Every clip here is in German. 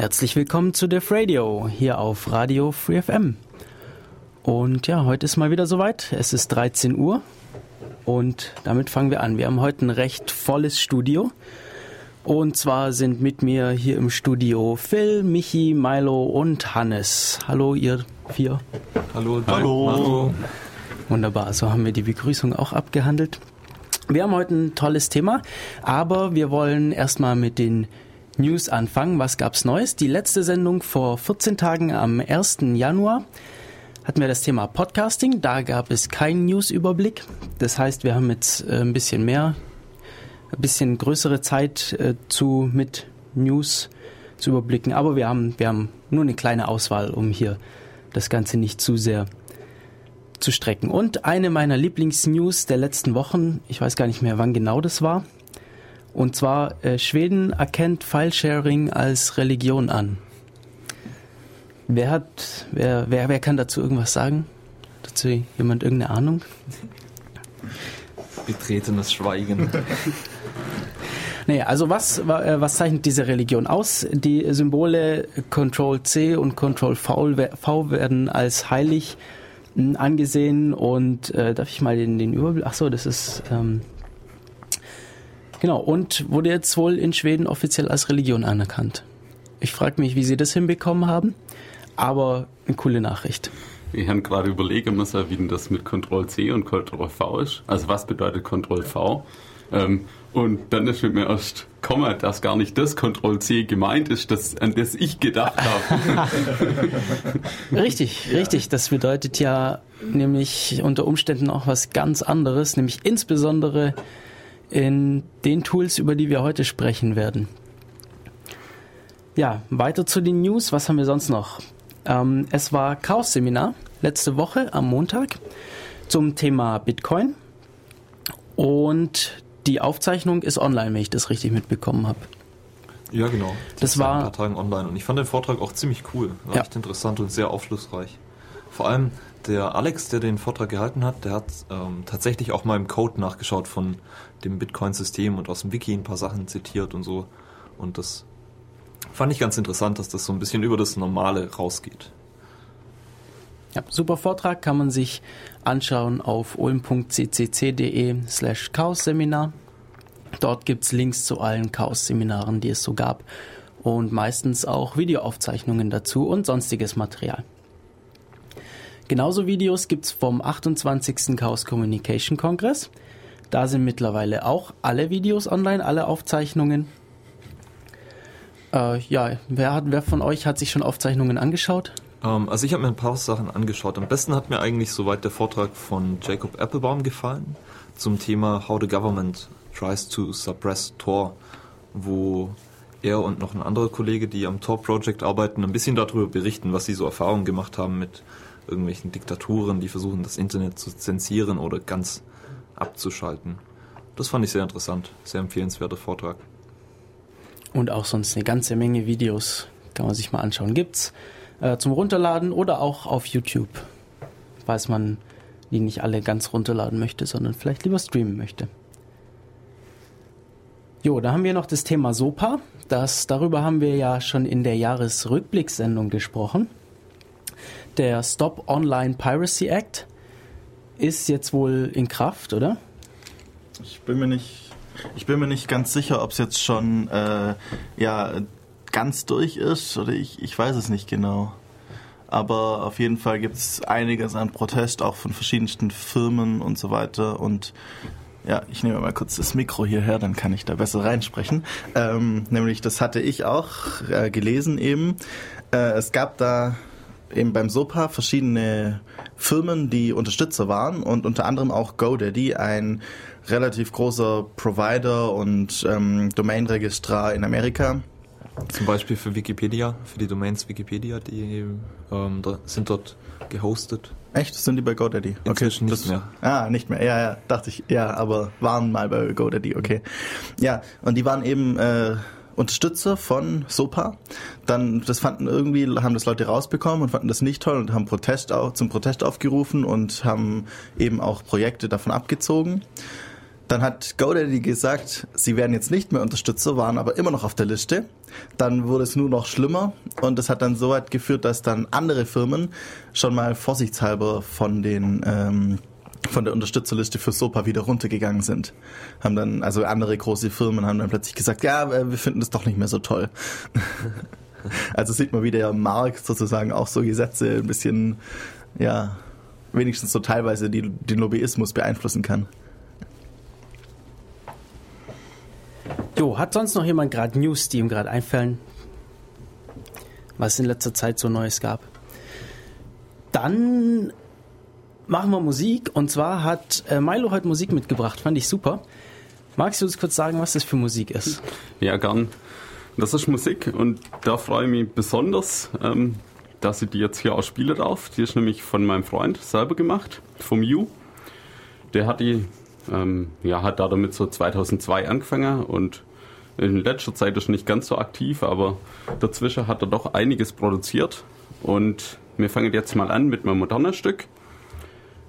Herzlich willkommen zu Def Radio hier auf Radio Free FM. Und ja, heute ist mal wieder soweit. Es ist 13 Uhr und damit fangen wir an. Wir haben heute ein recht volles Studio. Und zwar sind mit mir hier im Studio Phil, Michi, Milo und Hannes. Hallo, ihr vier. Hallo. Hallo. Hallo. Wunderbar, so haben wir die Begrüßung auch abgehandelt. Wir haben heute ein tolles Thema, aber wir wollen erstmal mit den News anfangen. Was gab's Neues? Die letzte Sendung vor 14 Tagen am 1. Januar hatten wir das Thema Podcasting. Da gab es keinen News-Überblick. Das heißt, wir haben jetzt äh, ein bisschen mehr, ein bisschen größere Zeit äh, zu mit News zu überblicken. Aber wir haben, wir haben nur eine kleine Auswahl, um hier das Ganze nicht zu sehr zu strecken. Und eine meiner Lieblingsnews der letzten Wochen, ich weiß gar nicht mehr, wann genau das war, und zwar, äh, Schweden erkennt Filesharing als Religion an. Wer hat, wer, wer, wer kann dazu irgendwas sagen? Dazu jemand irgendeine Ahnung? Betretenes Schweigen. Nee, also was, äh, was zeichnet diese Religion aus? Die Symbole Control C und Control V, v werden als heilig hm, angesehen und äh, darf ich mal den, den Überblick? Ach so, das ist ähm, Genau, und wurde jetzt wohl in Schweden offiziell als Religion anerkannt. Ich frage mich, wie sie das hinbekommen haben, aber eine coole Nachricht. Ich habe gerade überlegen müssen, wie denn das mit Ctrl C und Ctrl V ist. Also was bedeutet Ctrl V? Ähm, und dann ist mir erst gekommen, dass gar nicht das Ctrl C gemeint ist, das, an das ich gedacht habe. richtig, ja. richtig. Das bedeutet ja nämlich unter Umständen auch was ganz anderes, nämlich insbesondere in den Tools, über die wir heute sprechen werden. Ja, weiter zu den News. Was haben wir sonst noch? Ähm, es war Chaos-Seminar letzte Woche am Montag zum Thema Bitcoin. Und die Aufzeichnung ist online, wenn ich das richtig mitbekommen habe. Ja, genau. Das, das war ein paar Tagen online und ich fand den Vortrag auch ziemlich cool. War ja. echt interessant und sehr aufschlussreich. Vor allem der Alex, der den Vortrag gehalten hat, der hat ähm, tatsächlich auch mal im Code nachgeschaut von dem Bitcoin-System und aus dem Wiki ein paar Sachen zitiert und so. Und das fand ich ganz interessant, dass das so ein bisschen über das Normale rausgeht. Ja, super Vortrag kann man sich anschauen auf ulm.ccc.de slash Chaos-Seminar. Dort gibt es Links zu allen Chaos-Seminaren, die es so gab und meistens auch Videoaufzeichnungen dazu und sonstiges Material. Genauso Videos gibt es vom 28. Chaos Communication Kongress. Da sind mittlerweile auch alle Videos online, alle Aufzeichnungen. Äh, ja, wer, hat, wer von euch hat sich schon Aufzeichnungen angeschaut? Ähm, also ich habe mir ein paar Sachen angeschaut. Am besten hat mir eigentlich soweit der Vortrag von Jacob Applebaum gefallen zum Thema How the Government Tries to Suppress Tor, wo er und noch ein anderer Kollege, die am Tor Project arbeiten, ein bisschen darüber berichten, was sie so Erfahrungen gemacht haben mit irgendwelchen Diktaturen, die versuchen, das Internet zu zensieren oder ganz abzuschalten. Das fand ich sehr interessant, sehr empfehlenswerter Vortrag. Und auch sonst eine ganze Menge Videos kann man sich mal anschauen. Gibt's äh, zum Runterladen oder auch auf YouTube, falls man die nicht alle ganz runterladen möchte, sondern vielleicht lieber streamen möchte. Jo, da haben wir noch das Thema SOPA. Das, darüber haben wir ja schon in der Jahresrückblicksendung gesprochen. Der Stop Online Piracy Act ist jetzt wohl in Kraft, oder? Ich bin mir nicht, ich bin mir nicht ganz sicher, ob es jetzt schon äh, ja, ganz durch ist oder ich, ich weiß es nicht genau. Aber auf jeden Fall gibt es einiges an Protest, auch von verschiedensten Firmen und so weiter. Und ja, ich nehme mal kurz das Mikro hierher, dann kann ich da besser reinsprechen. Ähm, nämlich, das hatte ich auch äh, gelesen eben. Äh, es gab da eben beim SOPA verschiedene Firmen, die Unterstützer waren und unter anderem auch GoDaddy, ein relativ großer Provider und ähm, Domainregistrar in Amerika. Zum Beispiel für Wikipedia, für die Domains Wikipedia, die ähm, sind dort gehostet. Echt? Sind die bei GoDaddy? Okay, Inzwischen nicht das, mehr. Ah, nicht mehr. Ja, ja, dachte ich. Ja, aber waren mal bei GoDaddy. Okay. Ja, und die waren eben äh, Unterstützer von SOPA. Dann, das fanden irgendwie, haben das Leute rausbekommen und fanden das nicht toll und haben Protest auch, zum Protest aufgerufen und haben eben auch Projekte davon abgezogen. Dann hat GoDaddy gesagt, sie werden jetzt nicht mehr Unterstützer, waren aber immer noch auf der Liste. Dann wurde es nur noch schlimmer und das hat dann so weit geführt, dass dann andere Firmen schon mal vorsichtshalber von den ähm, von der Unterstützerliste für SOPA wieder runtergegangen sind. Haben dann, also andere große Firmen haben dann plötzlich gesagt, ja, äh, wir finden das doch nicht mehr so toll. also sieht man, wie der Markt sozusagen auch so Gesetze ein bisschen, ja, wenigstens so teilweise die, den Lobbyismus beeinflussen kann. Jo, hat sonst noch jemand gerade News, die ihm gerade einfallen, was es in letzter Zeit so Neues gab? Dann machen wir Musik und zwar hat äh, Milo heute Musik mitgebracht, fand ich super. Magst du uns kurz sagen, was das für Musik ist? Ja, gern. Das ist Musik und da freue ich mich besonders, ähm, dass ich die jetzt hier auch spielen darf. Die ist nämlich von meinem Freund selber gemacht, vom You. Der hat die, ähm, ja, hat da damit so 2002 angefangen und in letzter Zeit ist nicht ganz so aktiv, aber dazwischen hat er doch einiges produziert und wir fangen jetzt mal an mit einem modernen Stück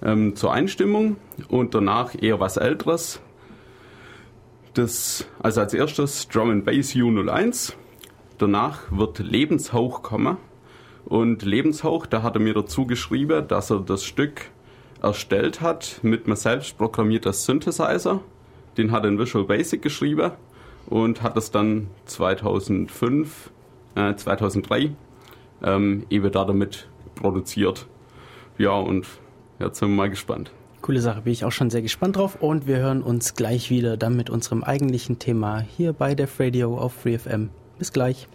ähm, zur Einstimmung und danach eher was älteres. Das, also als erstes Drum and Bass U01. Danach wird Lebenshauch kommen. Und Lebenshauch, da hat er mir dazu geschrieben, dass er das Stück erstellt hat mit einem selbst programmierten Synthesizer. Den hat er in Visual Basic geschrieben und hat es dann 2005, äh, 2003 ähm, eben da damit produziert. Ja, und jetzt sind wir mal gespannt. Coole Sache, bin ich auch schon sehr gespannt drauf und wir hören uns gleich wieder dann mit unserem eigentlichen Thema hier bei Def Radio auf FreeFM. Bis gleich.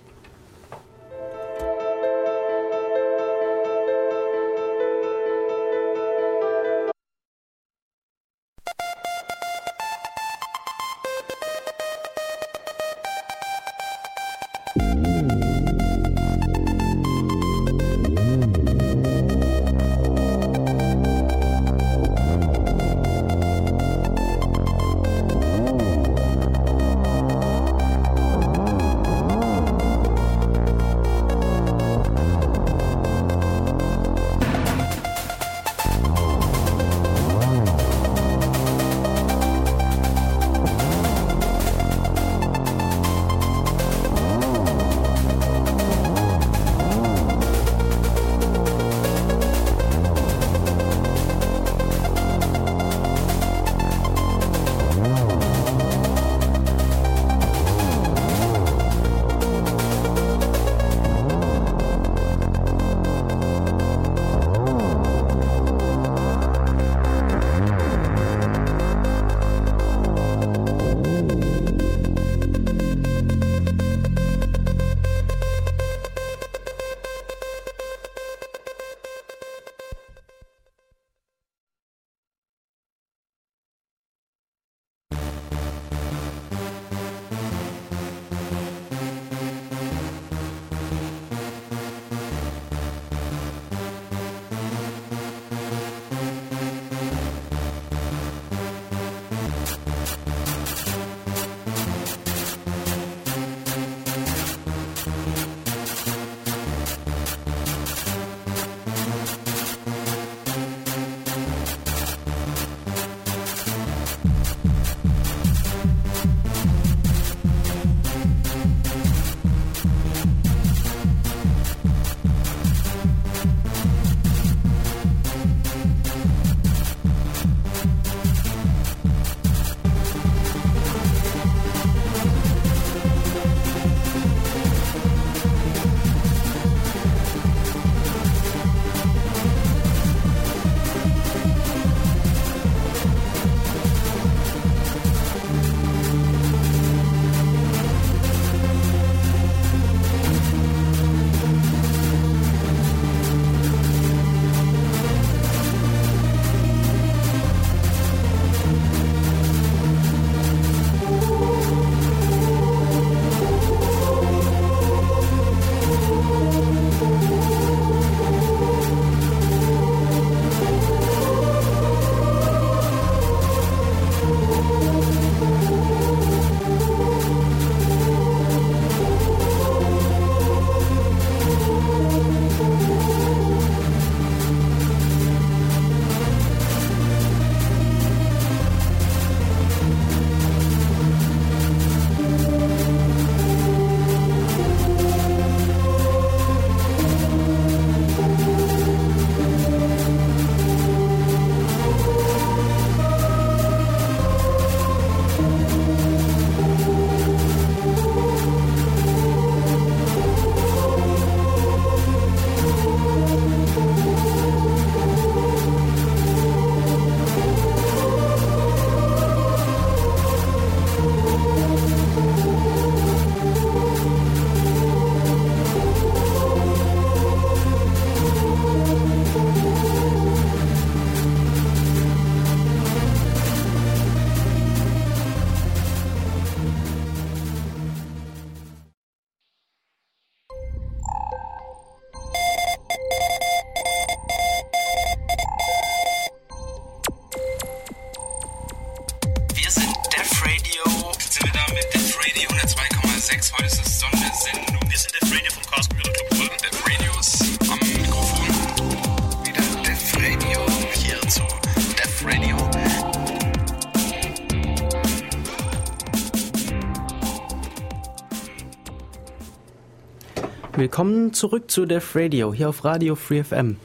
Willkommen zurück zu Def Radio, hier auf Radio Free FM.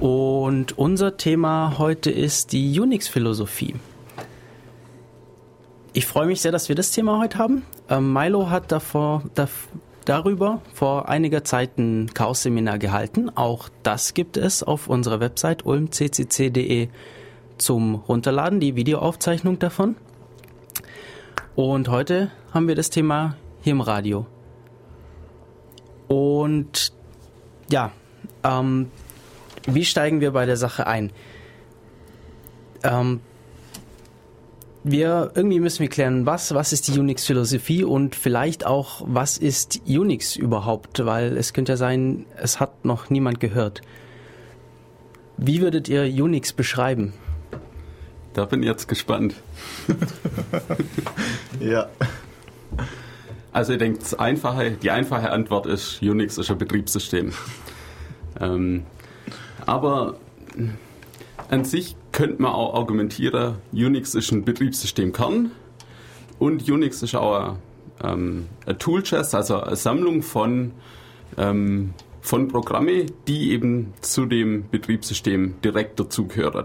Und unser Thema heute ist die Unix-Philosophie. Ich freue mich sehr, dass wir das Thema heute haben. Ähm, Milo hat davor, da, darüber vor einiger Zeit ein Chaos-Seminar gehalten. Auch das gibt es auf unserer Website ulmccc.de zum Runterladen, die Videoaufzeichnung davon. Und heute haben wir das Thema hier im Radio. Und ja, ähm, wie steigen wir bei der Sache ein? Ähm, wir irgendwie müssen wir klären, was was ist die Unix-Philosophie und vielleicht auch was ist Unix überhaupt, weil es könnte ja sein, es hat noch niemand gehört. Wie würdet ihr Unix beschreiben? Da bin ich jetzt gespannt. Ja. Also denke, das einfache, die einfache Antwort ist, Unix ist ein Betriebssystem. Ähm, aber an sich könnte man auch argumentieren, Unix ist ein Betriebssystemkern und Unix ist auch ein, ähm, ein Toolchest, also eine Sammlung von, ähm, von Programme, die eben zu dem Betriebssystem direkt dazugehören.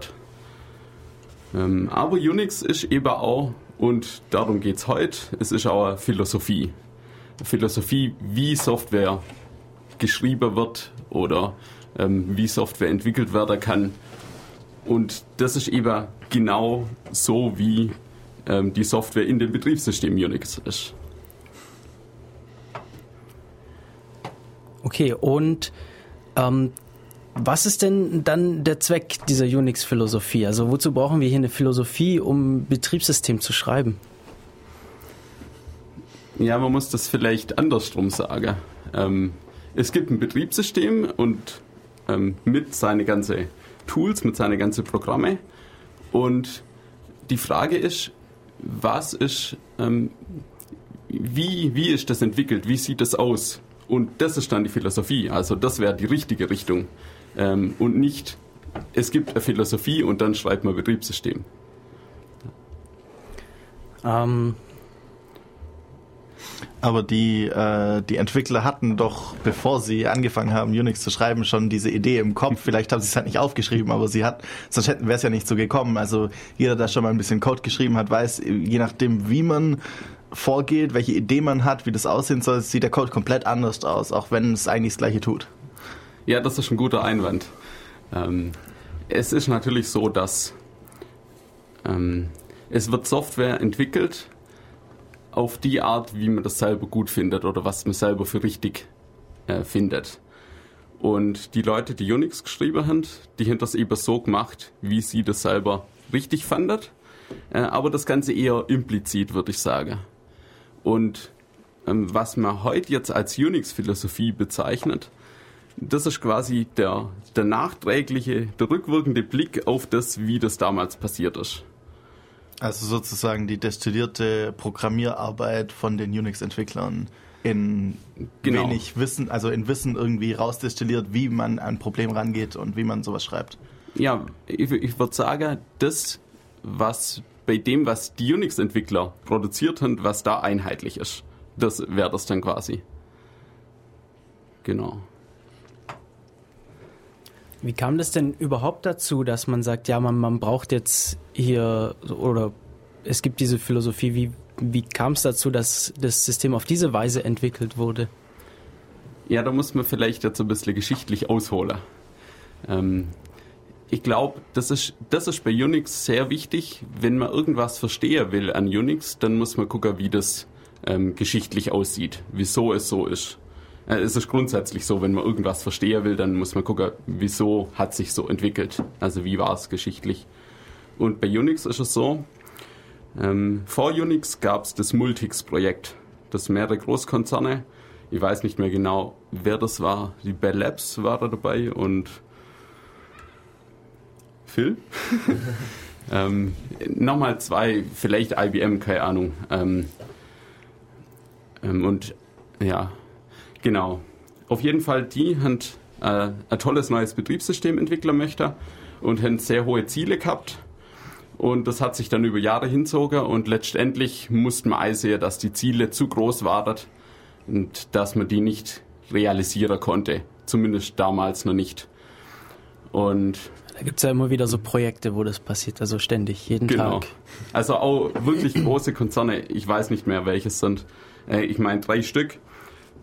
Ähm, aber Unix ist eben auch, und darum geht es heute, es ist auch eine Philosophie. Eine Philosophie, wie Software geschrieben wird oder ähm, wie Software entwickelt werden kann. Und das ist eben genau so, wie ähm, die Software in dem Betriebssystem Unix ist. Okay, und ähm, was ist denn dann der Zweck dieser Unix-Philosophie? Also wozu brauchen wir hier eine Philosophie, um Betriebssystem zu schreiben? Ja, man muss das vielleicht andersrum sagen. Ähm, es gibt ein Betriebssystem und ähm, mit seine ganze Tools, mit seine ganze Programme. Und die Frage ist, was ist, ähm, wie, wie ist das entwickelt? Wie sieht das aus? Und das ist dann die Philosophie. Also das wäre die richtige Richtung. Ähm, und nicht, es gibt eine Philosophie und dann schreibt man Betriebssystem. Ähm, Aber die, äh, die Entwickler hatten doch, bevor sie angefangen haben, Unix zu schreiben, schon diese Idee im Kopf. Vielleicht haben sie es halt nicht aufgeschrieben, aber sie hat, sonst hätten wäre es ja nicht so gekommen. Also jeder, der schon mal ein bisschen Code geschrieben hat, weiß, je nachdem, wie man vorgeht, welche Idee man hat, wie das aussehen soll, sieht der Code komplett anders aus, auch wenn es eigentlich das gleiche tut. Ja, das ist ein guter Einwand. Ähm, es ist natürlich so, dass ähm, es wird Software entwickelt auf die Art, wie man das selber gut findet oder was man selber für richtig äh, findet. Und die Leute, die Unix geschrieben haben, die haben das eben so gemacht, wie sie das selber richtig fandet. Äh, aber das Ganze eher implizit, würde ich sagen. Und ähm, was man heute jetzt als Unix-Philosophie bezeichnet, das ist quasi der, der nachträgliche, der rückwirkende Blick auf das, wie das damals passiert ist. Also sozusagen die destillierte Programmierarbeit von den Unix-Entwicklern in Genau. wenig Wissen, also in Wissen irgendwie rausdestilliert, wie man an ein Problem rangeht und wie man sowas schreibt. Ja, ich, ich würde sagen, das, was bei dem, was die Unix-Entwickler produziert haben, was da einheitlich ist, das wäre das dann quasi. Genau. Wie kam das denn überhaupt dazu, dass man sagt, ja, man, man braucht jetzt hier oder es gibt diese Philosophie, wie, wie kam es dazu, dass das System auf diese Weise entwickelt wurde? Ja, da muss man vielleicht jetzt ein bisschen geschichtlich ausholen. Ähm, ich glaube, das ist, das ist bei Unix sehr wichtig. Wenn man irgendwas verstehen will an Unix, dann muss man gucken, wie das ähm, geschichtlich aussieht, wieso es so ist. Äh, es ist grundsätzlich so, wenn man irgendwas verstehen will, dann muss man gucken, wieso hat sich so entwickelt. Also wie war es geschichtlich. Und bei Unix ist es so, ähm, vor Unix gab es das Multix-Projekt, das mehrere Großkonzerne, ich weiß nicht mehr genau, wer das war, die Bell Labs war da dabei und Phil. ähm, Nochmal zwei, vielleicht IBM, keine Ahnung. Ähm, Ähm, und ja, genau. Auf jeden Fall, die haben äh, ein tolles neues Betriebssystem entwickeln möchte und haben sehr hohe Ziele gehabt. Und das hat sich dann über Jahre hinzogen und letztendlich mussten wir einsehen, dass die Ziele zu groß waren und dass man die nicht realisieren konnte. Zumindest damals noch nicht. Und Da gibt's ja immer wieder so Projekte, wo das passiert, also ständig, jeden Genau. Tag. Also auch wirklich große Konzerne, ich weiß nicht mehr welches sind. Äh, ich meine drei Stück.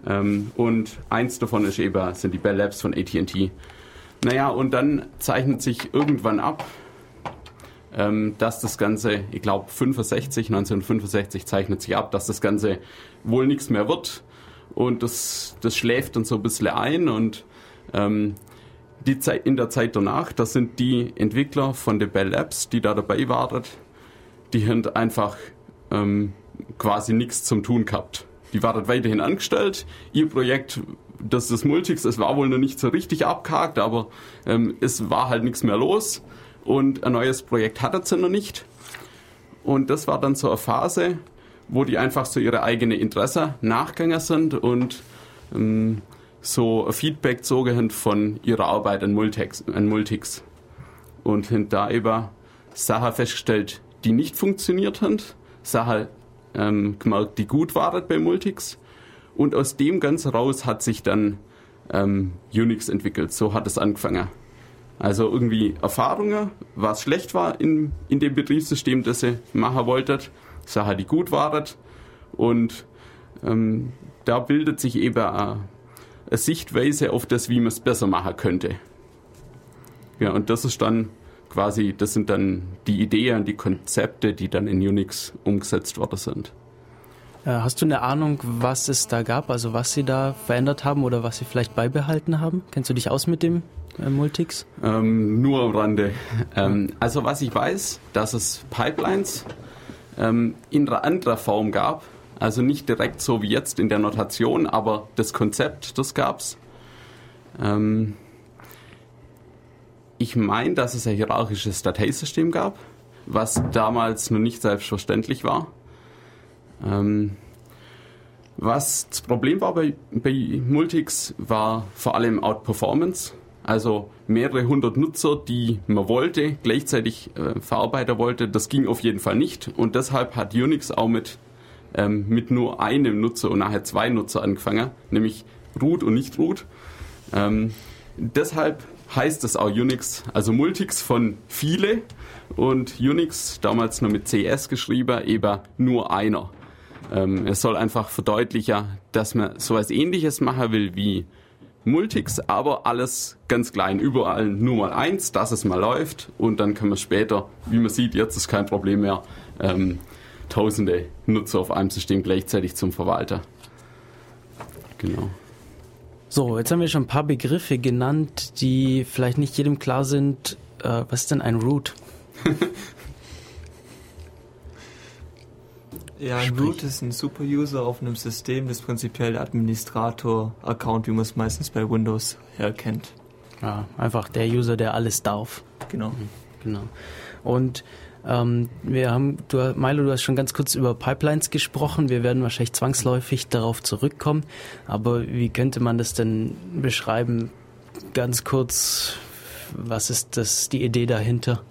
Ähm, und eins davon ist eben, sind die Bell Labs von AT&T. Naja, und dann zeichnet sich irgendwann ab, ähm, dass das Ganze, ich glaube 65, 1965 zeichnet sich ab, dass das Ganze wohl nichts mehr wird. Und das, das schläft dann so ein bisschen ein und ähm, die Zeit, in der Zeit danach, das sind die Entwickler von den Bell Labs, die da dabei waren, die haben einfach ähm, quasi nichts zum Tun gehabt. Die waren weiterhin angestellt. Ihr Projekt, das das Multics, es war wohl noch nicht so richtig abgehakt, aber ähm, es war halt nichts mehr los und ein neues Projekt hatten sie noch nicht. Und das war dann so eine Phase, wo die einfach so ihre eigene Interesse nachgegangen sind und ähm, so Feedback haben von ihrer Arbeit an Multics, an Multics. Und haben da eben Sachen festgestellt, die nicht funktioniert haben, Sachen ähm, gemerkt, die gut waren bei Multics. Und aus dem Ganzen raus hat sich dann ähm, Unix entwickelt. So hat es angefangen. Also irgendwie Erfahrungen, was schlecht war in, in dem Betriebssystem, das sie machen wollten, Sachen, die gut waren. Und ähm, da bildet sich eben eine, eine Sichtweise auf das, wie man es besser machen könnte. Ja, und das ist dann quasi, das sind dann die Ideen, die Konzepte, die dann in Unix umgesetzt worden sind. Äh, Hast du eine Ahnung, was es da gab, also was sie da verändert haben oder was sie vielleicht beibehalten haben? Kennst du dich aus mit dem äh, Multics? Ähm, nur am Rande. Ähm, also was ich weiß, dass es Pipelines ähm, in einer anderen Form gab. Also nicht direkt so wie jetzt in der Notation, aber das Konzept, das gab's. Ähm, ich meine, dass es ein hierarchisches Dateisystem gab, was damals noch nicht selbstverständlich war. Ähm, was das Problem war bei, bei Multics, war vor allem Outperformance. Also mehrere hundert Nutzer, die man wollte, gleichzeitig äh, verarbeiten wollte, das ging auf jeden Fall nicht. Und deshalb hat Unix auch mit, ähm, mit nur einem Nutzer und nachher zwei Nutzer angefangen, nämlich root und nicht root. Ähm, deshalb heißt es auch Unix, also Multics von viele und Unix, damals nur mit CS geschrieben, eben nur einer. Ähm, es soll einfach verdeutlichen, dass man sowas ähnliches machen will wie Multics, aber alles ganz klein, überall nur mal eins, dass es mal läuft und dann kann man später, wie man sieht, jetzt ist kein Problem mehr, ähm, tausende Nutzer auf einem System gleichzeitig zum Verwalter. Genau. So, jetzt haben wir schon ein paar Begriffe genannt, die vielleicht nicht jedem klar sind. Äh, was ist denn ein Root? Ja, ein Root ist ein Super-User auf einem System, das prinzipiell der Administrator-Account, wie man es meistens bei Windows herkennt. Ja, einfach der User, der alles darf. Genau. Genau. Und ähm, wir haben, du, Milo, du hast schon ganz kurz über Pipelines gesprochen. Wir werden wahrscheinlich zwangsläufig darauf zurückkommen. Aber wie könnte man das denn beschreiben? Ganz kurz, was ist das, die Idee dahinter?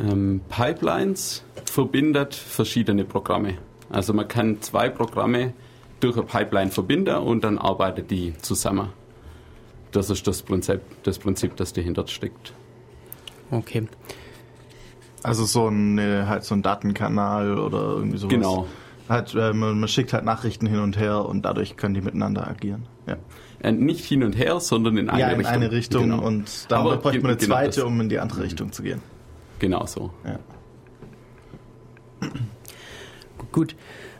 Ähm, Pipelines verbindet verschiedene Programme. Also man kann zwei Programme durch eine Pipeline verbinden und dann arbeitet die zusammen. Das ist das Prinzip, das, Prinzip, das dahinter steckt. Okay. Also so ein, äh, halt so ein Datenkanal oder irgendwie sowas. Genau. Halt, äh, man, man schickt halt Nachrichten hin und her und dadurch können die miteinander agieren. Ja, Äh, nicht hin und her, sondern in eine ja in Richtung. eine Richtung Genau. und dann Aber bräuchte man eine genau zweite, das. um in die andere Richtung zu gehen. Genau so. Ja. Gut.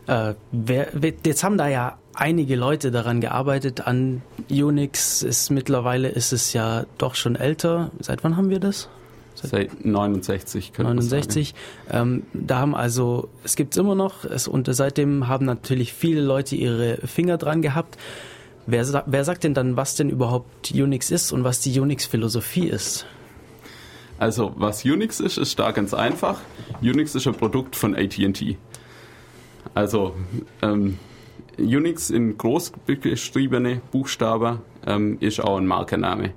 Äh, wer, wer, jetzt haben da ja einige Leute daran gearbeitet an Unix. Ist mittlerweile ist es ja doch schon älter. Seit wann haben wir das? Seit 69 könnte man 69. Ähm, da haben also, es gibt's immer noch, es, und seitdem haben natürlich viele Leute ihre Finger dran gehabt. Wer, wer sagt denn dann, was denn überhaupt Unix ist und was die Unix-Philosophie ist? Also, was Unix ist, ist da ganz einfach. Unix ist ein Produkt von AT&T. Also, ähm, Unix in groß geschriebene Buchstaben ähm, ist auch ein Markenname.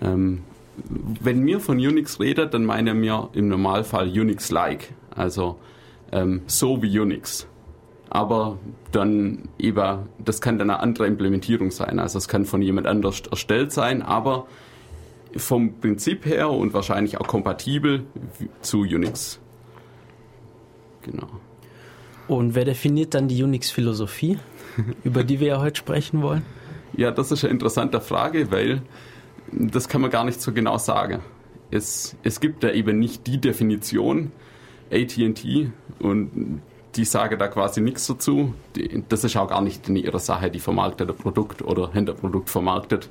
Ähm, wenn wir von Unix reden, dann meinen wir im Normalfall Unix-like, also ähm, so wie Unix. Aber dann eben, das kann dann eine andere Implementierung sein. Also es kann von jemand anders erstellt sein, aber vom Prinzip her und wahrscheinlich auch kompatibel zu Unix. Genau. Und wer definiert dann die Unix-Philosophie, über die wir ja heute sprechen wollen? Ja, das ist eine interessante Frage, weil das kann man gar nicht so genau sagen. Es, es gibt da eben nicht die Definition, ATT, und die sagen da quasi nichts dazu. Die, das ist auch gar nicht in ihrer Sache, die vermarktet ein Produkt oder ein Produkt vermarktet.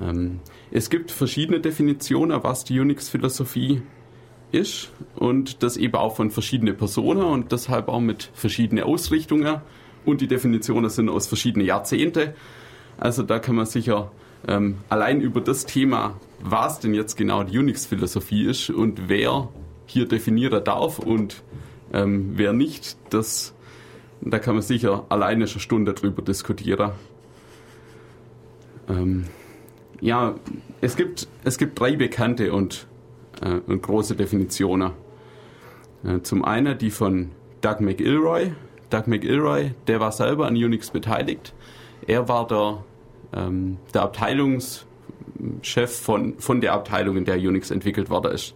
Ähm, es gibt verschiedene Definitionen, was die Unix-Philosophie ist und das eben auch von verschiedenen Personen und deshalb auch mit verschiedenen Ausrichtungen und die Definitionen sind aus verschiedenen Jahrzehnten. Also da kann man sicher ähm, allein über das Thema, was denn jetzt genau die Unix-Philosophie ist und wer hier definieren darf und ähm, wer nicht, das, da kann man sicher alleine schon eine Stunde drüber diskutieren. Ähm, ja, es gibt, es gibt drei bekannte und, äh, und große Definitionen. Äh, zum einen die von Doug McIlroy. Doug McIlroy, der war selber an Unix beteiligt. Er war der, ähm, der Abteilungschef von, von der Abteilung, in der Unix entwickelt worden ist.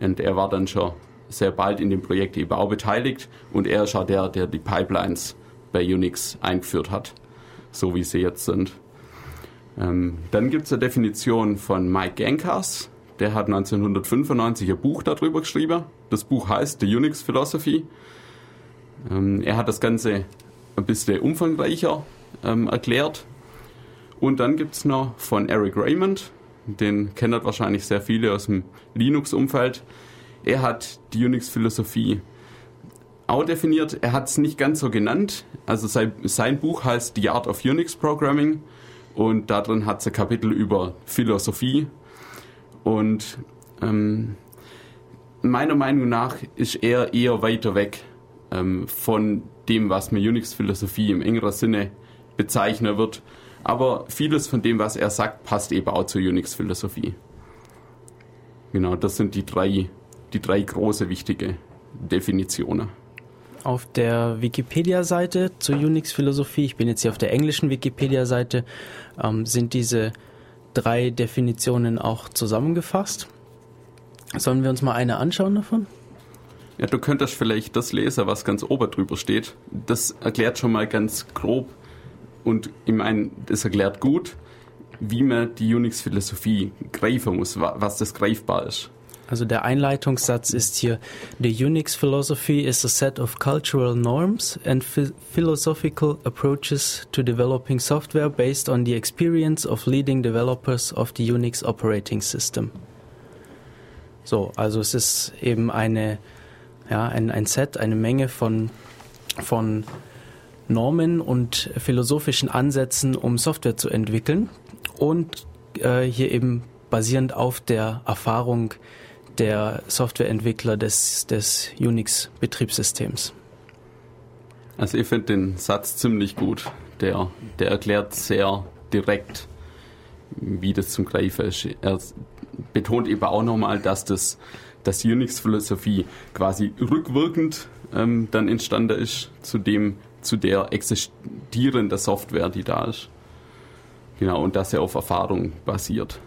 Und er war dann schon sehr bald in dem Projekt eben auch beteiligt und er ist auch der, der die Pipelines bei Unix eingeführt hat, so wie sie jetzt sind. Ähm, dann gibt es eine Definition von Mike Genkas, der hat 1995 ein Buch darüber geschrieben. Das Buch heißt The Unix Philosophy. Ähm, er hat das Ganze ein bisschen umfangreicher ähm, erklärt. Und dann gibt es noch von Eric Raymond, den kennen wahrscheinlich sehr viele aus dem Linux-Umfeld. Er hat die Unix-Philosophie auch definiert. Er hat es nicht ganz so genannt. Also sein, sein Buch heißt The Art of Unix Programming und darin hat es ein Kapitel über Philosophie. Und ähm, meiner Meinung nach ist er eher weiter weg ähm, von dem, was mir Unix-Philosophie im engeren Sinne bezeichnen wird. Aber vieles von dem, was er sagt, passt eben auch zur Unix-Philosophie. Genau, das sind die drei, die drei große wichtige Definitionen. Auf der Wikipedia-Seite zur Unix-Philosophie, ich bin jetzt hier auf der englischen Wikipedia-Seite, ähm, sind diese drei Definitionen auch zusammengefasst. Sollen wir uns mal eine anschauen davon? Ja, du könntest vielleicht das lesen, was ganz oben drüber steht. Das erklärt schon mal ganz grob und ich meine, das erklärt gut, wie man die Unix-Philosophie greifen muss, was das greifbar ist. Also der Einleitungssatz ist hier, The Unix philosophy is a set of cultural norms and philosophical approaches to developing software based on the experience of leading developers of the Unix operating system. So, also es ist eben eine, ja, ein, ein Set, eine Menge von, von Normen und philosophischen Ansätzen, um Software zu entwickeln und äh, hier eben basierend auf der Erfahrung der Softwareentwickler des, des Unix-Betriebssystems. Also ich finde den Satz ziemlich gut. Der, der erklärt sehr direkt, wie das zum Greifen ist. Er betont eben auch nochmal, dass das dass Unix-Philosophie quasi rückwirkend ähm, dann entstanden ist zu dem, zu der existierenden Software, die da ist. Genau, und dass er auf Erfahrung basiert.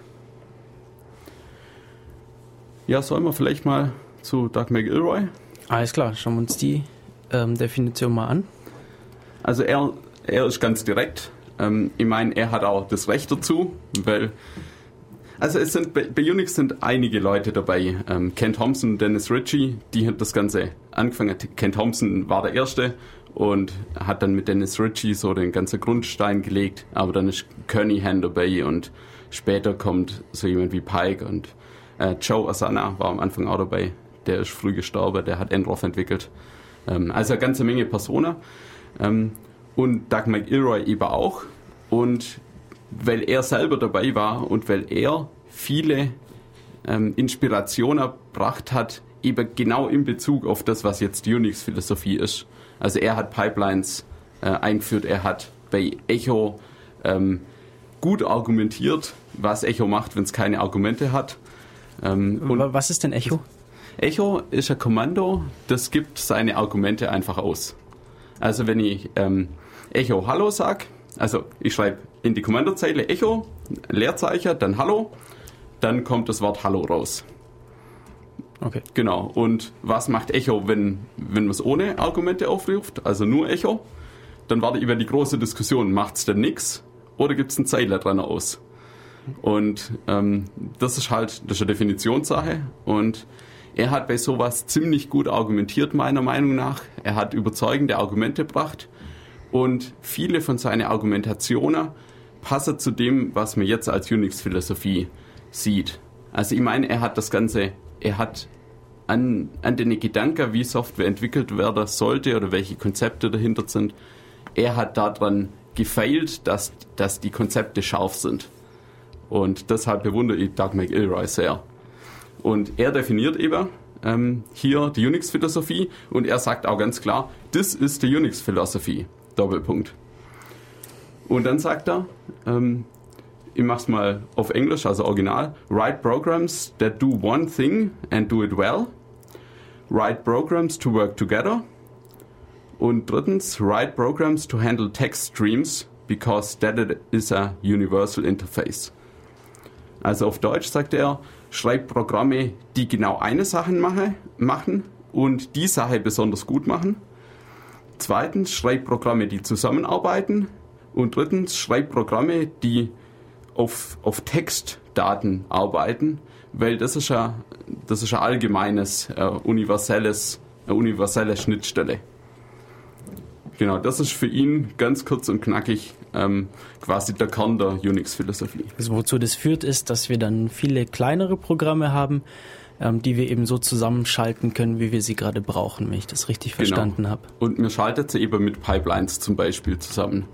Ja, sollen wir vielleicht mal zu Doug McIlroy? Alles klar, schauen wir uns die ähm, Definition mal an. Also er, er ist ganz direkt. Ähm, ich meine, er hat auch das Recht dazu, weil also es sind bei, Unix sind einige Leute dabei. Ähm, Ken Thompson, Dennis Ritchie, die hat das Ganze angefangen. Ken Thompson war der Erste und hat dann mit Dennis Ritchie so den ganzen Grundstein gelegt. Aber dann ist Kernighan dabei und später kommt so jemand wie Pike und äh, Joe Asana war am Anfang auch dabei. Der ist früh gestorben, der hat Endroth entwickelt. Ähm, also eine ganze Menge Personen. Ähm, und Doug McIlroy eben auch. Und weil er selber dabei war und weil er viele ähm, Inspirationen erbracht hat, eben genau in Bezug auf das, was jetzt Unix-Philosophie ist. Also er hat Pipelines äh, eingeführt. Er hat bei Echo ähm, gut argumentiert, was Echo macht, wenn es keine Argumente hat. Ähm, und Wa- Was ist denn Echo? Echo ist ein Kommando, das gibt seine Argumente einfach aus. Also wenn ich ähm, Echo Hallo sag, also ich schreibe in die Kommandozeile Echo, Leerzeichen, dann Hallo, dann kommt das Wort Hallo raus. Okay. Genau. Und was macht Echo, wenn, wenn man es ohne Argumente aufruft, also nur Echo? Dann warte ich über die große Diskussion, macht es denn nix oder gibt es einen Zeiler dran aus? Und ähm, das ist halt, das ist eine Definitionssache und er hat bei sowas ziemlich gut argumentiert, meiner Meinung nach. Er hat überzeugende Argumente gebracht und viele von seinen Argumentationen passen zu dem, was man jetzt als Unix-Philosophie sieht. Also ich meine, er hat das Ganze, er hat an, an den Gedanken, wie Software entwickelt werden sollte oder welche Konzepte dahinter sind, er hat daran gefeilt, dass, dass die Konzepte scharf sind. Und deshalb bewundere ich Doug McIlroy sehr. Und er definiert eben ähm, hier die Unix-Philosophie und er sagt auch ganz klar, das ist die Unix-Philosophie. Doppelpunkt. Und dann sagt er, ähm, ich mach's mal auf Englisch, also original, write programs that do one thing and do it well. Write programs to work together. Und drittens, write programs to handle text streams because that is a universal interface. Also auf Deutsch sagt er, schreibt Programme, die genau eine Sache mache, machen und die Sache besonders gut machen. Zweitens, schreibt Programme, die zusammenarbeiten. Und drittens, schreibt Programme, die auf, auf Textdaten arbeiten, weil das ist ja, das ist ein allgemeines, äh, universelles, eine universelle Schnittstelle. Genau, das ist für ihn ganz kurz und knackig ähm, quasi der Kern der Unix-Philosophie. Also wozu das führt, ist, dass wir dann viele kleinere Programme haben, ähm, die wir eben so zusammenschalten können, wie wir sie gerade brauchen, wenn ich das richtig verstanden habe. Und mir schaltet sie eben mit Pipelines zum Beispiel zusammen.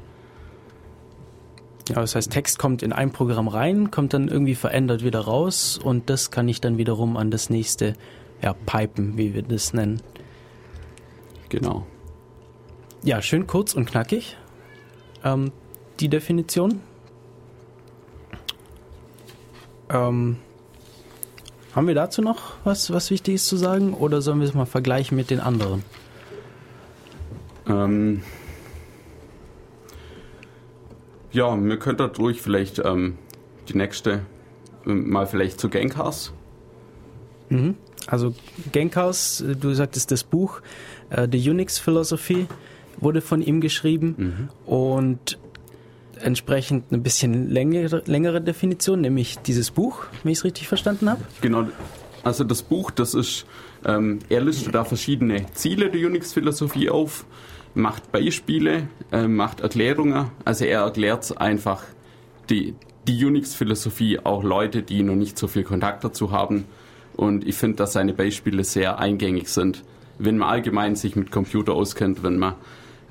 Ja, das heißt, Text kommt in ein Programm rein, kommt dann irgendwie verändert wieder raus und das kann ich dann wiederum an das nächste ja, pipen, wie wir das nennen. Genau. Ja, schön kurz und knackig. Ähm, die Definition. Ähm, haben wir dazu noch was, was Wichtiges zu sagen oder sollen wir es mal vergleichen mit den anderen? Ähm, ja, wir könnten dadurch vielleicht ähm, die nächste ähm, mal vielleicht zu Gankars. Mhm. Also Genkhaus, äh, du sagtest das Buch, äh, The Unix Philosophy, wurde von ihm geschrieben und entsprechend eine bisschen längere, längere Definition, nämlich dieses Buch, wenn ich es richtig verstanden habe. Genau, also das Buch, das ist, ähm, er listet da verschiedene Ziele der Unix-Philosophie auf, macht Beispiele, äh, macht Erklärungen, also er erklärt einfach die, die Unix-Philosophie auch Leute, die noch nicht so viel Kontakt dazu haben und ich finde, dass seine Beispiele sehr eingängig sind. Wenn man allgemein sich mit Computer auskennt, wenn man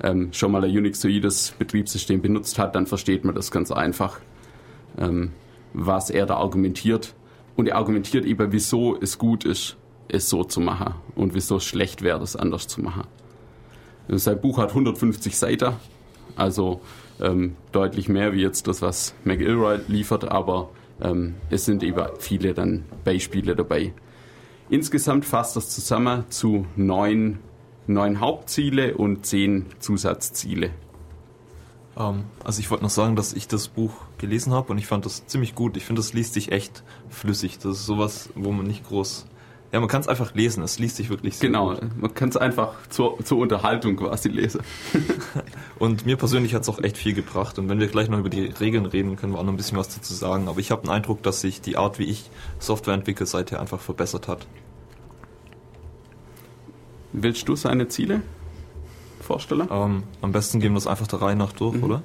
ähm, schon mal ein Unixoides Betriebssystem benutzt hat, dann versteht man das ganz einfach, ähm, was er da argumentiert. Und er argumentiert eben, wieso es gut ist, es so zu machen und wieso es schlecht wäre, das anders zu machen. Sein Buch hat 150 Seiten, also ähm, deutlich mehr wie jetzt das, was McIlroy liefert, aber ähm, es sind eben viele dann Beispiele dabei. Insgesamt fasst das zusammen zu neun, neun Hauptziele und zehn Zusatzziele. Ähm, also ich wollte noch sagen, dass ich das Buch gelesen habe und ich fand das ziemlich gut. Ich finde, das liest sich echt flüssig. Das ist sowas, wo man nicht groß... Ja, man kann es einfach lesen. Es liest sich wirklich sehr Genau, gut. man kann es einfach zur, zur Unterhaltung quasi lesen. Und mir persönlich hat es auch echt viel gebracht. Und wenn wir gleich noch über die Regeln reden, können wir auch noch ein bisschen was dazu sagen. Aber ich habe den Eindruck, dass sich die Art, wie ich Software entwickle, seither einfach verbessert hat. Willst du seine Ziele vorstellen? Ähm, am besten gehen wir das einfach der Reihe nach durch, Mhm. oder?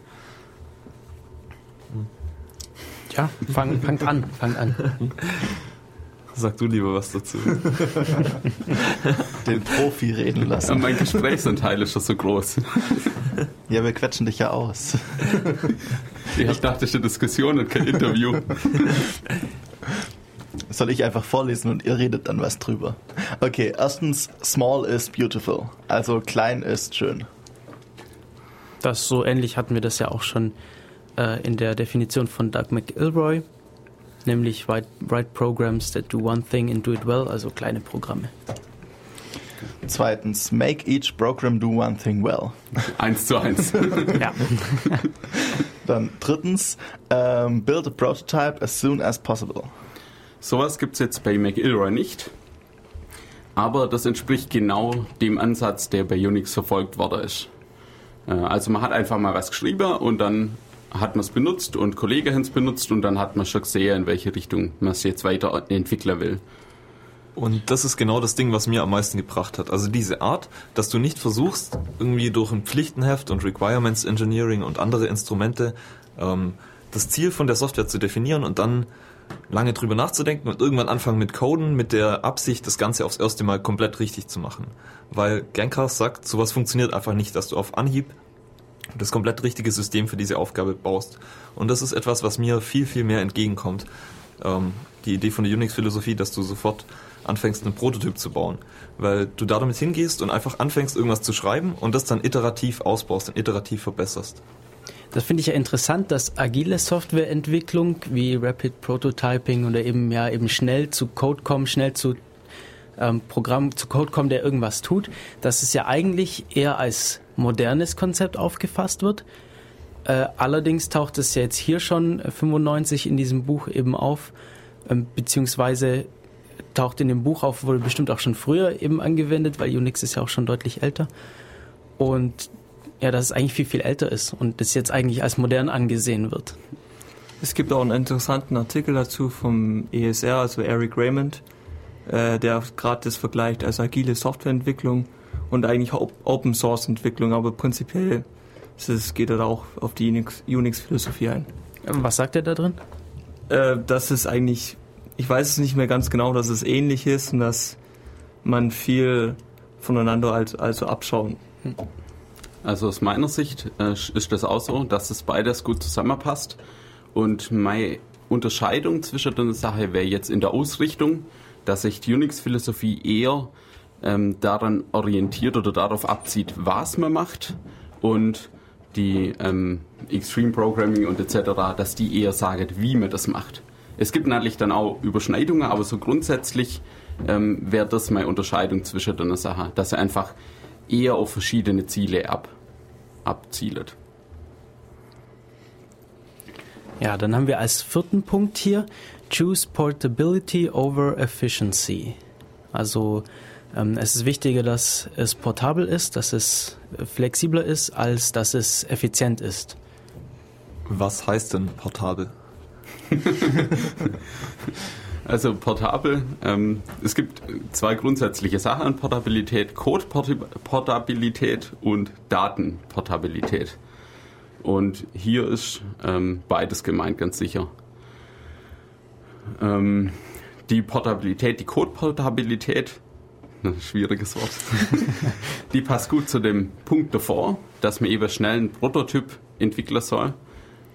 Ja, fang, fangt an, fangt an. Sag du lieber was dazu. Den Profi reden Ja, lassen. mein Gesprächsanteil ist schon so groß. Ja, wir quetschen dich ja aus. Ich dachte, es ist eine Diskussion und kein Interview. Soll ich einfach vorlesen und ihr redet dann was drüber? Okay, erstens, small is beautiful. Also klein ist schön. Das so ähnlich hatten wir das ja auch schon äh, in der Definition von Doug McIlroy, nämlich write, write programs that do one thing and do it well, also kleine Programme. Zweitens, make each program do one thing well. Eins zu eins. Ja. Dann drittens, ähm, build a prototype as soon as possible. Sowas gibt es jetzt bei McIlroy nicht. Aber das entspricht genau dem Ansatz, der bei Unix verfolgt worden ist. Äh, Also man hat einfach mal was geschrieben und dann hat man es benutzt und Kollegen haben es benutzt und dann hat man schon gesehen, in welche Richtung man es jetzt weiterentwickeln will. Und das ist genau das Ding, was mir am meisten gebracht hat. Also diese Art, dass du nicht versuchst, irgendwie durch ein Pflichtenheft und Requirements Engineering und andere Instrumente ähm, das Ziel von der Software zu definieren und dann lange drüber nachzudenken und irgendwann anfangen mit Coden mit der Absicht, das Ganze aufs erste Mal komplett richtig zu machen. Weil Gancast sagt, sowas funktioniert einfach nicht, dass du auf Anhieb das komplett richtige System für diese Aufgabe baust. Und das ist etwas, was mir viel, viel mehr entgegenkommt. Ähm, die Idee von der Unix-Philosophie, dass du sofort anfängst, einen Prototyp zu bauen. Weil du da damit hingehst und einfach anfängst, irgendwas zu schreiben und das dann iterativ ausbaust und iterativ verbesserst. Das finde ich ja interessant, dass agile Softwareentwicklung wie Rapid Prototyping oder eben ja eben schnell zu Code kommen, schnell zu ähm, Programm zu Code kommen, der irgendwas tut, dass es ja eigentlich eher als modernes Konzept aufgefasst wird. Äh, allerdings taucht es ja jetzt hier schon äh, 95 in diesem Buch eben auf, ähm, beziehungsweise taucht in dem Buch auf, wurde bestimmt auch schon früher eben angewendet, weil Unix ist ja auch schon deutlich älter. Und ja, dass es eigentlich viel, viel älter ist und das jetzt eigentlich als modern angesehen wird. Es gibt auch einen interessanten Artikel dazu vom ESR, also Eric Raymond, äh, der gerade das vergleicht als agile Softwareentwicklung und eigentlich Op- Open Source Entwicklung, aber prinzipiell ist es, geht er da auch auf die Unix- Unix-Philosophie ein. Ähm, Was sagt er da drin? Äh, das ist eigentlich, ich weiß es nicht mehr ganz genau, dass es ähnlich ist und dass man viel voneinander als, also abschauen. Also aus meiner Sicht äh, ist das auch so, dass es beides gut zusammenpasst. Und meine Unterscheidung zwischen der Sache wäre jetzt in der Ausrichtung, dass sich die Unix-Philosophie eher ähm, daran orientiert oder darauf abzieht, was man macht und die ähm, Extreme Programming und etc., dass die eher sagen, wie man das macht. Es gibt natürlich dann auch Überschneidungen, aber so grundsätzlich ähm, wäre das meine Unterscheidung zwischen der Sache, dass er einfach eher auf verschiedene Ziele ab, abzielt. Ja, dann haben wir als vierten Punkt hier Choose Portability over Efficiency. Also es ist wichtiger, dass es portabel ist, dass es flexibler ist, als dass es effizient ist. Was heißt denn portabel? Also portabel, ähm, es gibt zwei grundsätzliche Sachen an Portabilität, Code-Portabilität und Datenportabilität. Und hier ist ähm, beides gemeint, ganz sicher. Ähm, die Portabilität, die Code-Portabilität, schwieriges Wort, die passt gut zu dem Punkt davor, dass man eben schnell einen Prototyp entwickeln soll.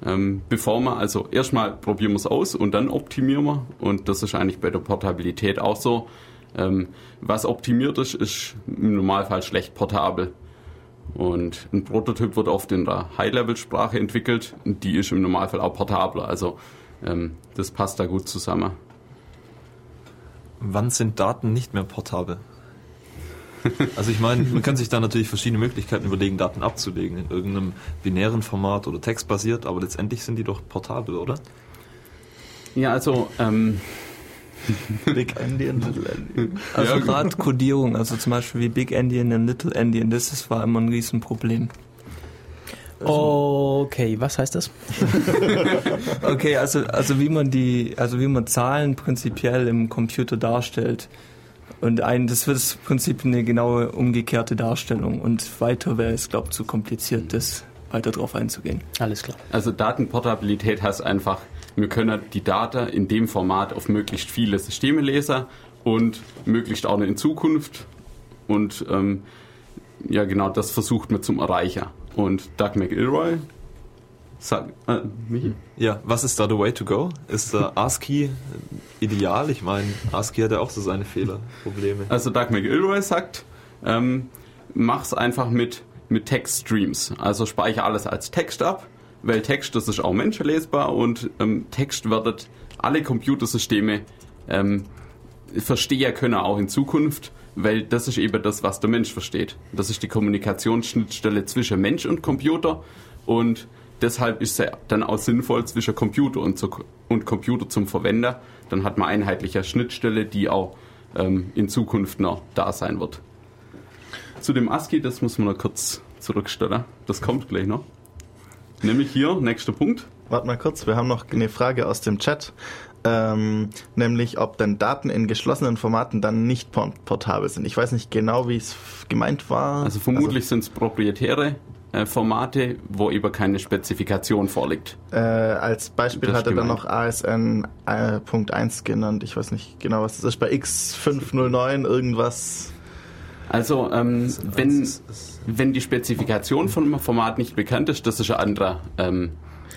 Ähm, bevor man, also erstmal probieren wir es aus und dann optimieren wir. Und das ist eigentlich bei der Portabilität auch so. Ähm, was optimiert ist, ist im Normalfall schlecht portabel. Und ein Prototyp wird oft in der High-Level-Sprache entwickelt und die ist im Normalfall auch portabler. Also ähm, das passt da gut zusammen. Wann sind Daten nicht mehr portabel? Also ich meine, man kann sich da natürlich verschiedene Möglichkeiten überlegen, Daten abzulegen, in irgendeinem binären Format oder textbasiert, aber letztendlich sind die doch portabel, oder? Ja, also ähm, Big Endian, Little Endian. Also gerade Codierung, also zum Beispiel wie Big Endian und Little Endian, das ist, war immer ein Riesenproblem. Okay, was heißt das? Okay, also, also wie man die, also wie man Zahlen prinzipiell im Computer darstellt. Und ein, das wird im Prinzip eine genaue umgekehrte Darstellung. Und weiter wäre es, glaube ich, zu kompliziert, das weiter drauf einzugehen. Alles klar. Also Datenportabilität heißt einfach, wir können die Daten in dem Format auf möglichst viele Systeme lesen und möglichst auch in Zukunft. Und ähm, ja, genau das versucht man zum Erreichen. Und Doug McIlroy sagt, äh, Michi? Ja, was ist da the way to go? Ist der ASCII ideal? Ich meine, ASCII hat ja auch so seine Fehler, Probleme. Also Doug McIlroy sagt, ähm, mach's einfach mit mit Textstreams. Also speichere alles als Text ab, weil Text, das ist auch menschenlesbar und ähm, Text wird alle Computersysteme ähm, verstehen können auch in Zukunft, weil das ist eben das, was der Mensch versteht. Das ist die Kommunikationsschnittstelle zwischen Mensch und Computer und deshalb ist es dann auch sinnvoll zwischen Computer und, zu, und Computer zum Verwender. Dann hat man einheitliche Schnittstelle, die auch ähm, in Zukunft noch da sein wird. Zu dem ASCII, das muss man noch kurz zurückstellen. Das kommt gleich noch. Nämlich hier, nächster Punkt. Warte mal kurz, wir haben noch eine Frage aus dem Chat. Ähm, nämlich, ob denn Daten in geschlossenen Formaten dann nicht portabel sind. Ich weiß nicht genau, wie es gemeint war. Also vermutlich also, sind es proprietäre Formate, wo eben keine Spezifikation vorliegt. Äh, als Beispiel das hat er dann noch ASN äh, Punkt 1 genannt. Ich weiß nicht genau, was das ist. Bei X509 irgendwas. Also, ähm, wenn, wenn die Spezifikation von einem Format nicht bekannt ist, das ist ein, anderer, ähm,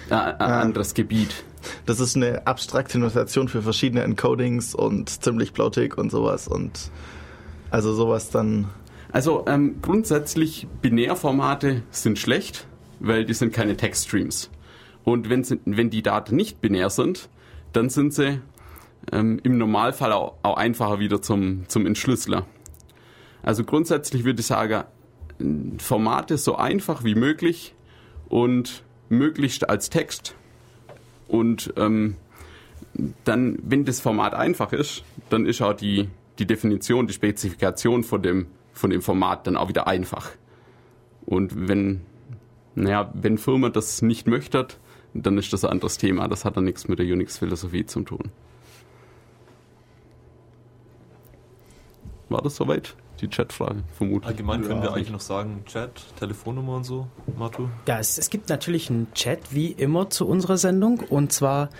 äh, ein ah. anderes Gebiet. Das ist eine abstrakte Notation für verschiedene Encodings und ziemlich blautig und sowas und also sowas dann. Also ähm, grundsätzlich Binärformate sind schlecht, weil die sind keine Textstreams. Und wenn, wenn die Daten nicht binär sind, dann sind sie ähm, im Normalfall auch, auch, einfacher wieder zum, zum Entschlüsseler. Also grundsätzlich würde ich sagen, Formate so einfach wie möglich und möglichst als Text und ähm, dann, wenn das Format einfach ist, dann ist auch die, die Definition, die Spezifikation von dem, von dem Format dann auch wieder einfach. Und wenn, naja, wenn Firma das nicht möchte, dann ist das ein anderes Thema. Das hat dann nichts mit der Unix-Philosophie zu tun. War das soweit? die Chatfrage, vermutlich. Allgemein können wir eigentlich noch sagen, Chat, Telefonnummer und so, Matu? Ja, es, es gibt natürlich einen Chat, wie immer, zu unserer Sendung. Und zwar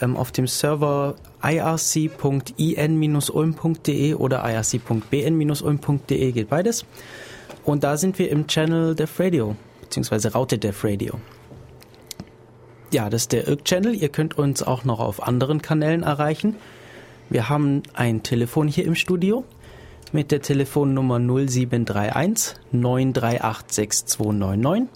ähm, auf dem Server irc.in-ulm.de oder irc.bn-ulm.de geht beides. Und da sind wir im Channel Dev Radio, beziehungsweise Raute Dev Radio. Ja, das ist der IRC-Channel. Ihr könnt uns auch noch auf anderen Kanälen erreichen. Wir haben ein Telefon hier im Studio mit der Telefonnummer 0731 938 6299.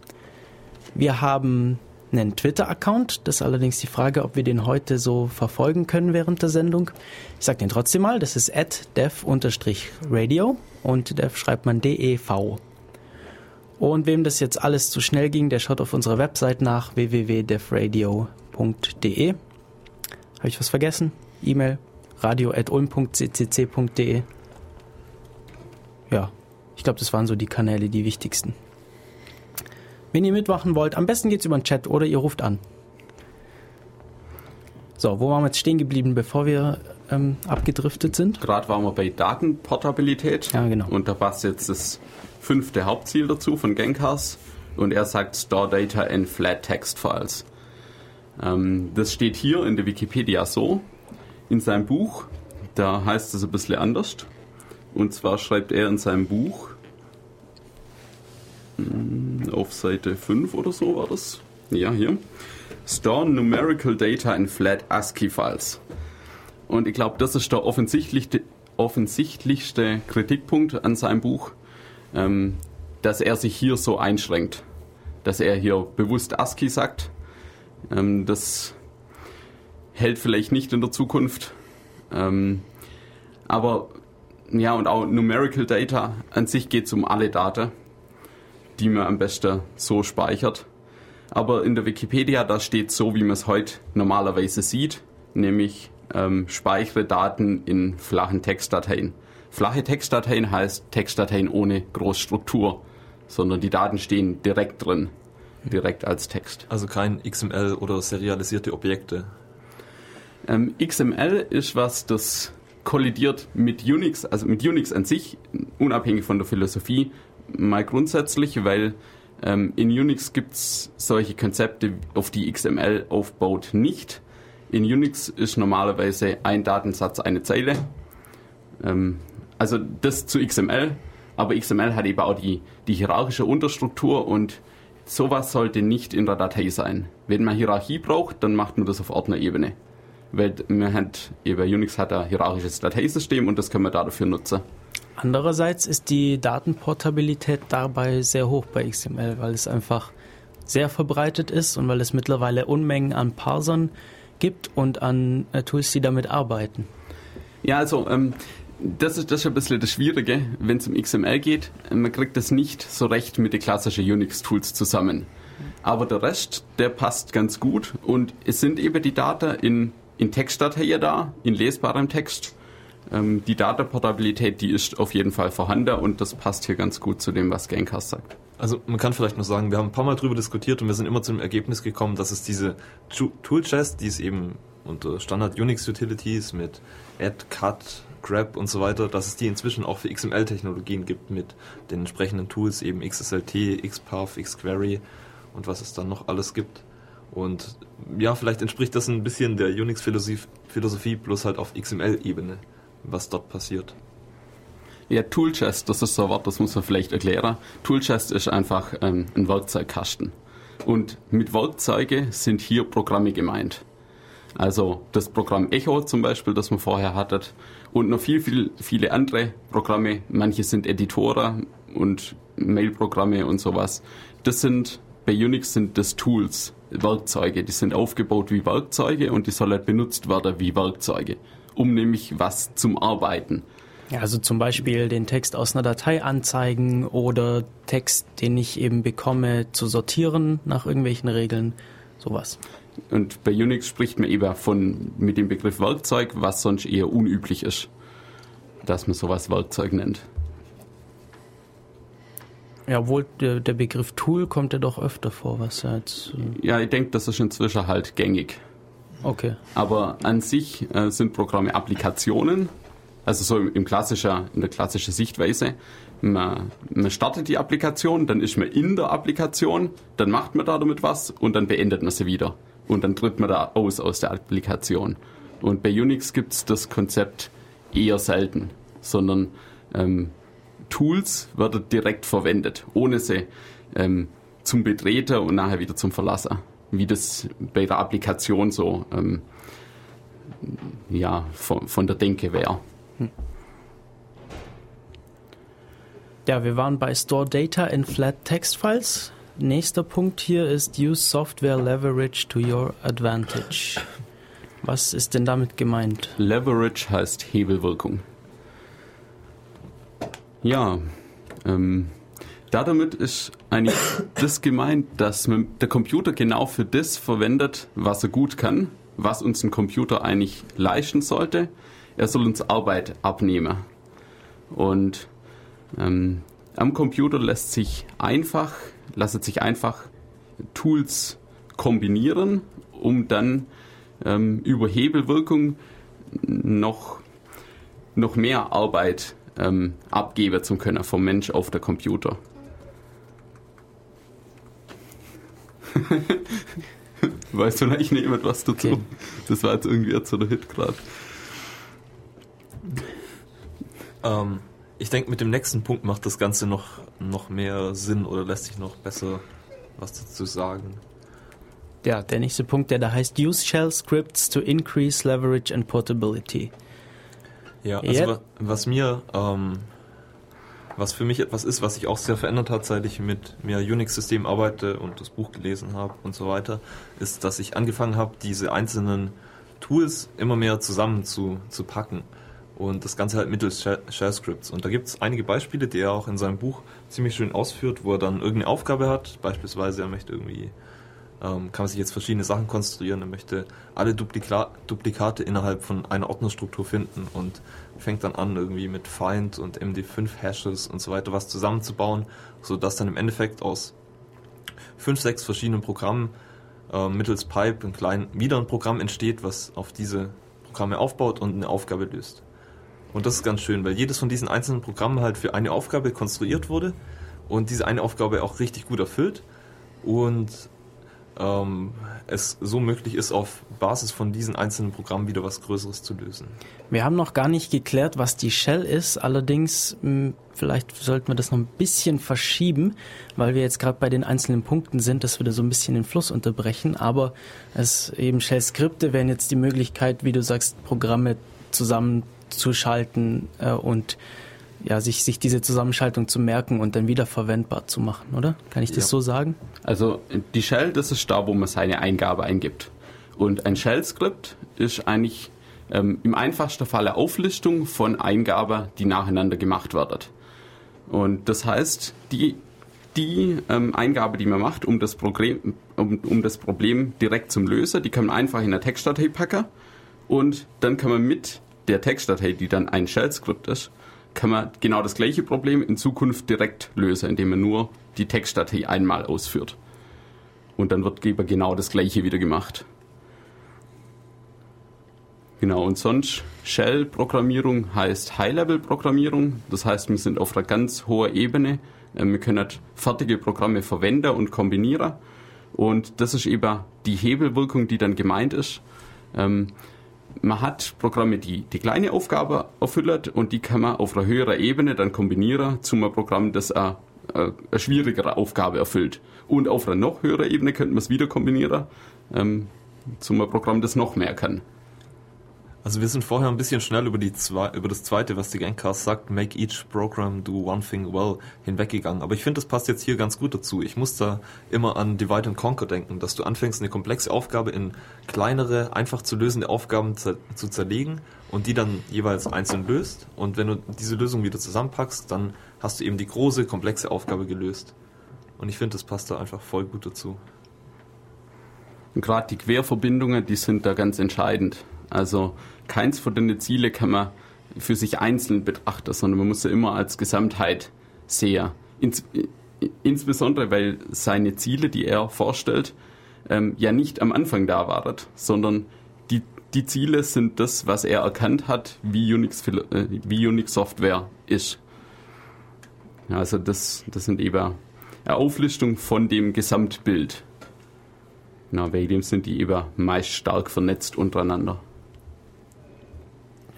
Wir haben einen Twitter-Account. Das ist allerdings die Frage, ob wir den heute so verfolgen können während der Sendung. Ich sage den trotzdem mal. Das ist at dev-radio und dev schreibt man DEV. Und wem das jetzt alles zu schnell ging, der schaut auf unserer Website nach www.devradio.de. Habe ich was vergessen? E-Mail radio.ulm.ccc.de ja, ich glaube, das waren so die Kanäle, die wichtigsten. Wenn ihr mitmachen wollt, am besten geht's über den Chat oder ihr ruft an. So, wo waren wir jetzt stehen geblieben, bevor wir ähm, abgedriftet sind? Gerade waren wir bei Datenportabilität. Ja, genau. Und da passt jetzt das fünfte Hauptziel dazu von Genkars. Und er sagt Store Data in Flat Text Files. Ähm, das steht hier in der Wikipedia so. In seinem Buch, da heißt es ein bisschen anders. Und zwar schreibt er in seinem Buch, auf Seite 5 oder so war das, ja hier, Store Numerical Data in Flat ASCII Files. Und ich glaube, das ist der offensichtlichste, offensichtlichste Kritikpunkt an seinem Buch, ähm, dass er sich hier so einschränkt. Dass er hier bewusst ASCII sagt. Ähm, das hält vielleicht nicht in der Zukunft. Ähm, aber ja, und auch Numerical Data. An sich geht es um alle Daten, die man am besten so speichert. Aber in der Wikipedia, da steht so, wie man es heute normalerweise sieht, nämlich ähm, speichere Daten in flachen Textdateien. Flache Textdateien heißt Textdateien ohne Großstruktur, sondern die Daten stehen direkt drin, direkt als Text. Also kein XML oder serialisierte Objekte. Ähm, XML ist was, das kollidiert mit Unix, also mit Unix an sich, unabhängig von der Philosophie, mal grundsätzlich, weil ähm, in Unix gibt es solche Konzepte, auf die XML aufbaut, nicht. In Unix ist normalerweise ein Datensatz eine Zeile. Ähm, also das zu XML, aber XML hat eben auch die, die hierarchische Unterstruktur und sowas sollte nicht in der Datei sein. Wenn man Hierarchie braucht, dann macht man das auf Ordnerebene weil man hat, eben Unix hat ein hierarchisches Dateisystem und das können wir dafür nutzen. Andererseits ist die Datenportabilität dabei sehr hoch bei XML, weil es einfach sehr verbreitet ist und weil es mittlerweile Unmengen an Parsern gibt und an äh, Tools, die damit arbeiten. Ja, also ähm, das ist, das ist ein bisschen das Schwierige, wenn es um XML geht. Man kriegt das nicht so recht mit den klassischen Unix-Tools zusammen. Aber der Rest, der passt ganz gut und es sind eben die Daten in, in Textdatei da, in lesbarem Text. Ähm, die Datenportabilität, die ist auf jeden Fall vorhanden und das passt hier ganz gut zu dem, was Gamecast sagt. Also man kann vielleicht noch sagen, wir haben ein paar Mal drüber diskutiert und wir sind immer zu dem Ergebnis gekommen, dass es diese Toolchest, die es eben unter Standard Unix Utilities mit add, cut, grab und so weiter, dass es die inzwischen auch für XML-Technologien gibt mit den entsprechenden Tools, eben XSLT, XPath, XQuery und was es dann noch alles gibt. Und ja, vielleicht entspricht das ein bisschen der Unix-Philosophie, Philosophie, bloß halt auf XML-Ebene, was dort passiert. Ja, Toolchest, das ist so ein Wort, das muss man vielleicht erklären. Toolchest ist einfach ähm, ein Werkzeugkasten. Und mit Werkzeuge sind hier Programme gemeint. Also das Programm Echo zum Beispiel, das man vorher hattet, und noch viel, viel, viele andere Programme. Manche sind Editoren und Mailprogramme und sowas. Das sind, bei Unix sind das Tools, Werkzeuge. Die sind aufgebaut wie Werkzeuge und die sollen halt benutzt werden wie Werkzeuge, um nämlich was zum Arbeiten. Ja, also zum Beispiel den Text aus einer Datei anzeigen oder Text, den ich eben bekomme, zu sortieren nach irgendwelchen Regeln, sowas. Und bei Unix spricht man eben von, mit dem Begriff Werkzeug, was sonst eher unüblich ist, dass man sowas Werkzeug nennt. Ja, obwohl der, der Begriff Tool kommt ja doch öfter vor, was ja jetzt. äh, Ja, ich denke, das ist inzwischen halt gängig. Okay. Aber an sich äh, sind Programme Applikationen, also so im, im klassischer, in der klassischen Sichtweise. Man, man startet die Applikation, dann ist man in der Applikation, dann macht man da damit was und dann beendet man sie wieder. Und dann tritt man da aus aus der Applikation. Und bei Unix gibt es das Konzept eher selten, sondern ähm, Tools werden direkt verwendet, ohne sie ähm, zum Betreten und nachher wieder zum Verlassen. Wie das bei der Applikation so ähm, ja, von, von der Denke wäre. Ja, wir waren bei Store Data in Flat Text Files. Nächster Punkt hier ist Use Software Leverage to your advantage. Was ist denn damit gemeint? Leverage heißt Hebelwirkung. Ja, ähm, damit ist eigentlich das gemeint, dass der Computer genau für das verwendet, was er gut kann, was uns ein Computer eigentlich leisten sollte. Er soll uns Arbeit abnehmen. Und ähm, am Computer lässt sich einfach, lassen sich einfach Tools kombinieren, um dann ähm, über Hebelwirkung noch, noch mehr Arbeit ähm, abgeben zu können vom Mensch auf der Computer. Weiß vielleicht nicht jemand was dazu? Okay. Das war jetzt irgendwie jetzt so der Hit gerade. Ähm, ich denke, mit dem nächsten Punkt macht das Ganze noch, noch mehr Sinn oder lässt sich noch besser was dazu sagen. Ja, der nächste Punkt, der da heißt Use Shell Scripts to increase leverage and portability. Ja, also Ja. wa- was mir, ähm, was für mich etwas ist, was sich auch sehr verändert hat, seit ich mit mehr Unix-Systemen arbeite und das Buch gelesen habe und so weiter, ist, dass ich angefangen habe, diese einzelnen Tools immer mehr zusammen zu, zu packen. Und das Ganze halt mittels Shell- Shell-Scripts. Und da gibt es einige Beispiele, die er auch in seinem Buch ziemlich schön ausführt, wo er dann irgendeine Aufgabe hat. Beispielsweise, er möchte irgendwie ähm, kann man sich jetzt verschiedene Sachen konstruieren. Er möchte alle Duplika Duplikate innerhalb von einer Ordnerstruktur finden und fängt dann an, irgendwie mit Find und MD5-Hashes und so weiter was zusammenzubauen, sodass dann im Endeffekt aus fünf, sechs verschiedenen Programmen äh, mittels Pipe ein klein, wieder ein Programm entsteht, was auf diese Programme aufbaut und eine Aufgabe löst. Und das ist ganz schön, weil jedes von diesen einzelnen Programmen halt für eine Aufgabe konstruiert wurde und diese eine Aufgabe auch richtig gut erfüllt und ähm, es so möglich ist, auf Basis von diesen einzelnen Programmen wieder was Größeres zu lösen. Wir haben noch gar nicht geklärt, was die Shell ist. Allerdings, mh, vielleicht sollten wir das noch ein bisschen verschieben, weil wir jetzt gerade bei den einzelnen Punkten sind, dass wir da so ein bisschen den Fluss unterbrechen. Aber es eben Shell-Skripte wären jetzt die Möglichkeit, wie du sagst, Programme zusammenzuschalten äh, und ja, sich, sich diese Zusammenschaltung zu merken und dann wieder verwendbar zu machen, oder? Kann ich das Ja. so sagen? Also die Shell, das ist da, wo man seine Eingabe eingibt. Und ein Shell-Skript ist eigentlich ähm, im einfachsten Fall eine Auflistung von Eingaben, die nacheinander gemacht werden. Und das heißt, die, die ähm, Eingabe, die man macht, um das, Problem, um, um das Problem direkt zum Lösen, die kann man einfach in eine Textdatei packen und dann kann man mit der Textdatei, die dann ein Shell-Skript ist, kann man genau das gleiche Problem in Zukunft direkt lösen, indem man nur die Textdatei einmal ausführt. Und dann wird eben genau das gleiche wieder gemacht. Genau, und sonst Shell-Programmierung heißt High-Level-Programmierung. Das heißt, wir sind auf einer ganz hohen Ebene. Äh, Wir können fertige Programme verwenden und kombinieren. Und das ist eben die Hebelwirkung, die dann gemeint ist. Man hat Programme, die die kleine Aufgabe erfüllen und die kann man auf einer höheren Ebene dann kombinieren zu einem Programm, das eine, eine, eine schwierigere Aufgabe erfüllt. Und auf einer noch höheren Ebene könnte man es wieder kombinieren ähm, zu einem Programm, das noch mehr kann. Also wir sind vorher ein bisschen schnell über, die zwei, über das zweite, was die Gamecast sagt, make each program do one thing well, hinweggegangen. Aber ich finde, das passt jetzt hier ganz gut dazu. Ich muss da immer an Divide and Conquer denken, dass du anfängst, eine komplexe Aufgabe in kleinere, einfach zu lösende Aufgaben zu zerlegen und die dann jeweils einzeln löst. Und wenn du diese Lösung wieder zusammenpackst, dann hast du eben die große, komplexe Aufgabe gelöst. Und ich finde, das passt da einfach voll gut dazu. Und gerade die Querverbindungen, die sind da ganz entscheidend. Also keins von den Ziele kann man für sich einzeln betrachten, sondern man muss sie immer als Gesamtheit sehen. Ins, insbesondere, weil seine Ziele, die er vorstellt, ähm, ja nicht am Anfang da waren, sondern die, die Ziele sind das, was er erkannt hat, wie Unix, äh, wie Unix Software ist. Also das, das sind eben eine Auflistung von dem Gesamtbild. Genau, wegen dem sind die eben meist stark vernetzt untereinander.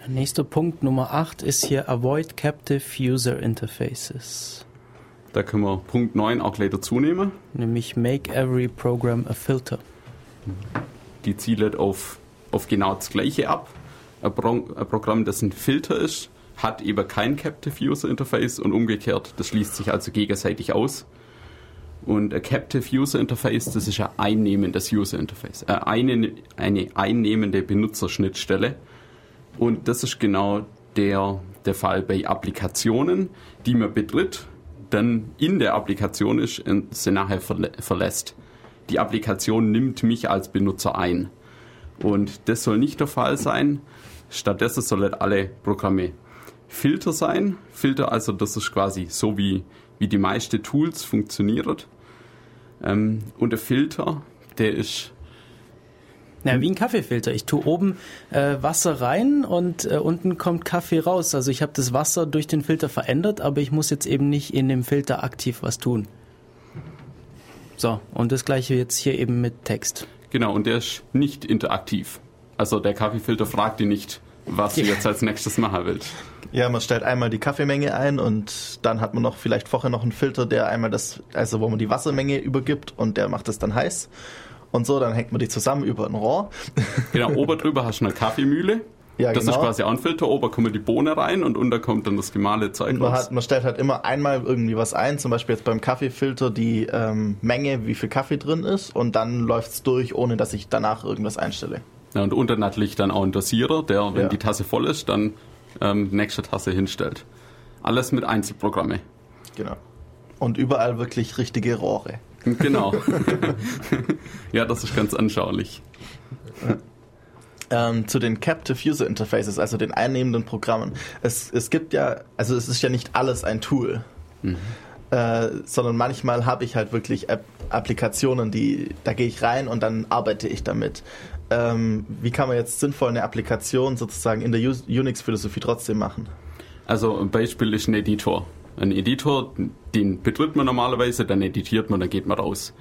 Nächster Punkt Nummer 8 ist hier Avoid Captive User Interfaces. Da können wir Punkt 9 auch gleich dazu nehmen. Nämlich Make Every Program a Filter. Die zielt auf, auf genau das gleiche ab. Ein, Pro ein Programm, das ein Filter ist, hat eben kein Captive User Interface und umgekehrt. Das schließt sich also gegenseitig aus. Und ein Captive User Interface, das ist ein einnehmendes User Interface. Äh, eine, eine einnehmende Benutzerschnittstelle. Und das ist genau der, der Fall bei Applikationen, die man betritt, dann in der Applikation ist und sie nachher verlä verlässt. Die Applikation nimmt mich als Benutzer ein. Und das soll nicht der Fall sein. Stattdessen sollen alle Programme Filter sein. Filter, also das ist quasi so wie, wie die meisten Tools funktionieren. Ähm, und der Filter, der ist Na, wie ein Kaffeefilter. Ich tue oben äh, Wasser rein und äh, unten kommt Kaffee raus. Also ich habe das Wasser durch den Filter verändert, aber ich muss jetzt eben nicht in dem Filter aktiv was tun. So, und das gleiche jetzt hier eben mit Text. Genau, und der ist nicht interaktiv. Also der Kaffeefilter fragt dich nicht, was du jetzt als nächstes machen willst. Ja, man stellt einmal die Kaffeemenge ein und dann hat man noch vielleicht vorher noch einen Filter, der einmal das, also wo man die Wassermenge übergibt und der macht es dann heiß. Und so, dann hängt man die zusammen über ein Rohr. Genau, oben drüber hast du eine Kaffeemühle. Ja, das genau. ist quasi auch ein Filter. Oben kommen die Bohnen rein und unter kommt dann das gemahle Zeug man, hat, man stellt halt immer einmal irgendwie was ein, zum Beispiel jetzt beim Kaffeefilter die ähm, Menge, wie viel Kaffee drin ist und dann läuft's durch, ohne dass ich danach irgendwas einstelle. Ja, und unter natürlich dann auch ein Dosierer, der, wenn Ja. die Tasse voll ist, dann ähm, nächste Tasse hinstellt. Alles mit Einzelprogramme. Genau. Und überall wirklich richtige Rohre. Genau. ja, das ist ganz anschaulich. ähm, zu den Captive User Interfaces, also den einnehmenden Programmen. Es, es gibt ja, also es ist ja nicht alles ein Tool, äh, sondern manchmal habe ich halt wirklich App Applikationen, die, da gehe ich rein und dann arbeite ich damit. Ähm, wie kann man jetzt sinnvoll eine Applikation sozusagen in der Unix-Philosophie trotzdem machen? Also ein Beispiel ist ein Editor. Ein Editor, den betritt man normalerweise, dann editiert man, dann geht man raus.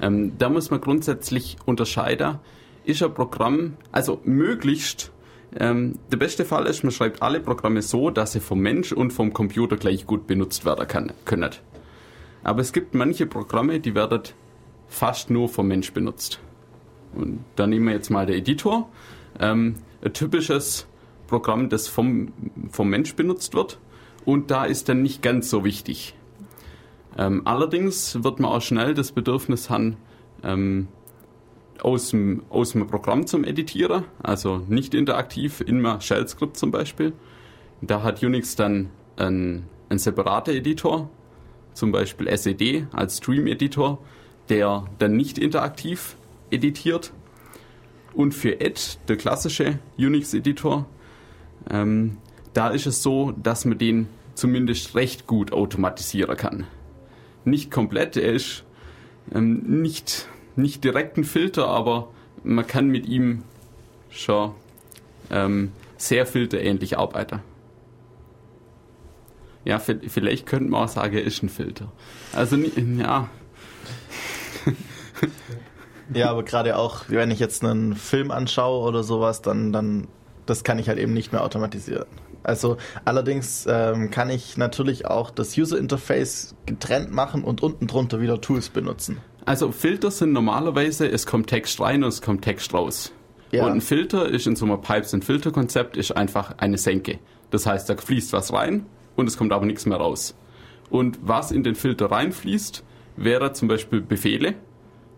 Ähm, da muss man grundsätzlich unterscheiden, ist ein Programm, also möglichst, ähm, der beste Fall ist, man schreibt alle Programme so, dass sie vom Mensch und vom Computer gleich gut benutzt werden kann, können. Aber es gibt manche Programme, die werden fast nur vom Mensch benutzt. Und da nehmen wir jetzt mal den Editor. Ähm, ein typisches Programm, das vom, vom Mensch benutzt wird. Und da ist dann nicht ganz so wichtig. Ähm, allerdings wird man auch schnell das Bedürfnis haben, ähm, aus, dem, aus dem Programm zum Editieren, also nicht interaktiv, in einem Shell-Skript zum Beispiel. Da hat Unix dann einen, einen separaten Editor, zum Beispiel SED als Stream-Editor, der dann nicht interaktiv editiert. Und für Ed, der klassische Unix-Editor, ähm, da ist es so, dass man den zumindest recht gut automatisieren kann. Nicht komplett, er ist ähm, nicht, nicht direkt ein Filter, aber man kann mit ihm schon ähm, sehr filterähnlich arbeiten. Ja, vielleicht könnte man auch sagen, er ist ein Filter. Also, ja. Ja, aber gerade auch, wenn ich jetzt einen Film anschaue oder sowas, dann, dann, das kann ich halt eben nicht mehr automatisieren. Also allerdings ähm, kann ich natürlich auch das User Interface getrennt machen und unten drunter wieder Tools benutzen. Also Filter sind normalerweise, es kommt Text rein und es kommt Text raus. Ja. Und ein Filter ist in so einem Pipes and Filter Konzept ist einfach eine Senke. Das heißt, da fließt was rein und es kommt aber nichts mehr raus. Und was in den Filter reinfließt, wäre zum Beispiel Befehle,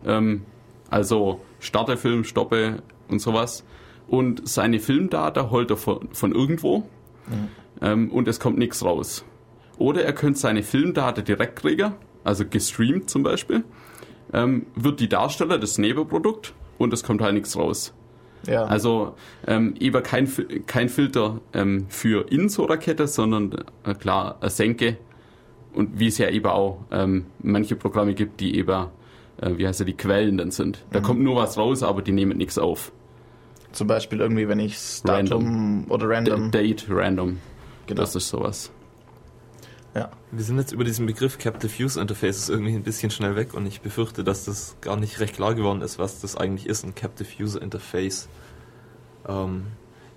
ähm, also starte Film, stoppe und sowas. Und seine Filmdata holt er von, von irgendwo mhm. ähm, und es kommt nichts raus. Oder er könnte seine Filmdata direkt kriegen, also gestreamt zum Beispiel, ähm, wird die Darsteller das Nebenprodukt und es kommt halt nichts raus. Ja. Also ähm, eben kein, kein Filter ähm, für in so Rakete, sondern äh, klar eine Senke und wie es ja eben auch ähm, manche Programme gibt, die eben äh, wie heißt ja, die Quellen dann sind. Da mhm. kommt nur was raus, aber die nehmen nichts auf. Zum Beispiel irgendwie, wenn ich Datum random. oder Random. D Date Random. Genau. Das ist sowas. Ja. Wir sind jetzt über diesen Begriff Captive Use Interfaces irgendwie ein bisschen schnell weg und ich befürchte, dass das gar nicht recht klar geworden ist, was das eigentlich ist, ein Captive User Interface. Ähm,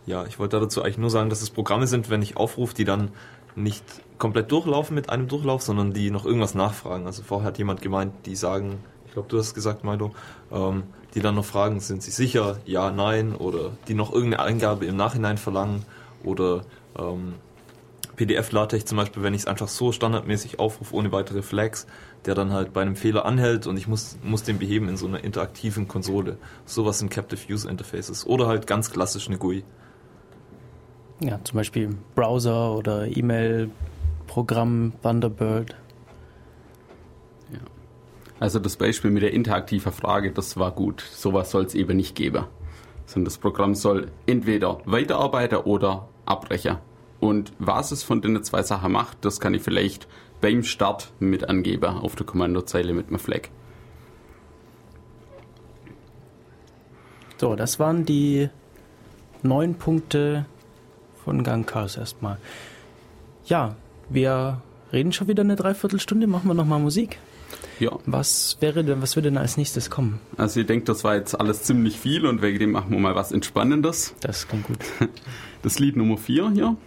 ja, ich wollte dazu eigentlich nur sagen, dass es Programme sind, wenn ich aufrufe, die dann nicht komplett durchlaufen mit einem Durchlauf, sondern die noch irgendwas nachfragen. Also vorher hat jemand gemeint, die sagen, glaube, du hast gesagt, Milo, ähm, die dann noch fragen, sind sie sicher, ja, nein, oder die noch irgendeine Eingabe im Nachhinein verlangen oder ähm, PDF-LaTeX zum Beispiel, wenn ich es einfach so standardmäßig aufrufe, ohne weitere Flags, der dann halt bei einem Fehler anhält und ich muss, muss den beheben in so einer interaktiven Konsole. Sowas sind Captive Use Interfaces. Oder halt ganz klassisch eine GUI. Ja, zum Beispiel Browser oder E-Mail-Programm, Thunderbird. Also das Beispiel mit der interaktiven Frage, das war gut. Sowas soll es eben nicht geben. Sondern das Programm soll entweder weiterarbeiten oder abbrechen. Und was es von den zwei Sachen macht, das kann ich vielleicht beim Start mit angeben auf der Kommandozeile mit einem Flag. So, das waren die neun Punkte von Gangcars erstmal. Ja, wir reden schon wieder eine Dreiviertelstunde, machen wir nochmal Musik. Ja. Was wäre denn, was würde denn als nächstes kommen? Also ich denke, das war jetzt alles ziemlich viel und wegen dem machen wir mal was Entspannendes. Das klingt gut. Das Lied Nummer 4 hier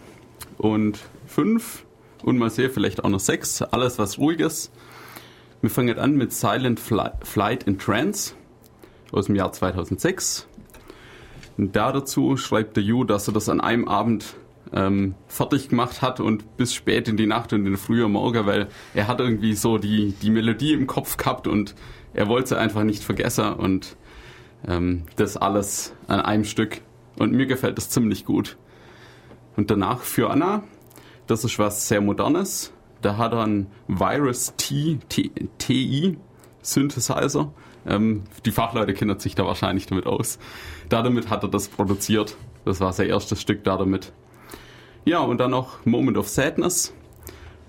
und 5 und mal sehen, vielleicht auch noch 6. Alles was ruhiges. Wir fangen an mit Silent Flight in Trance aus dem Jahr 2006. Und da dazu schreibt der Ju, dass er das an einem Abend ähm, fertig gemacht hat und bis spät in die Nacht und in den frühen Morgen, weil er hat irgendwie so die, die Melodie im Kopf gehabt und er wollte sie einfach nicht vergessen und ähm, das alles an einem Stück. Und mir gefällt das ziemlich gut. Und danach für Anna, das ist was sehr Modernes. Da hat er einen Virus T, T, TI Synthesizer. Ähm, die Fachleute kennen sich da wahrscheinlich damit aus. Damit hat er das produziert. Das war sein erstes Stück da damit. Ja, und dann noch Moment of Sadness.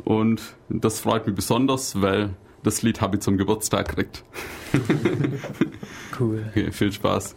Und das freut mich besonders, weil das Lied habe ich zum Geburtstag gekriegt. cool. Okay, viel Spaß.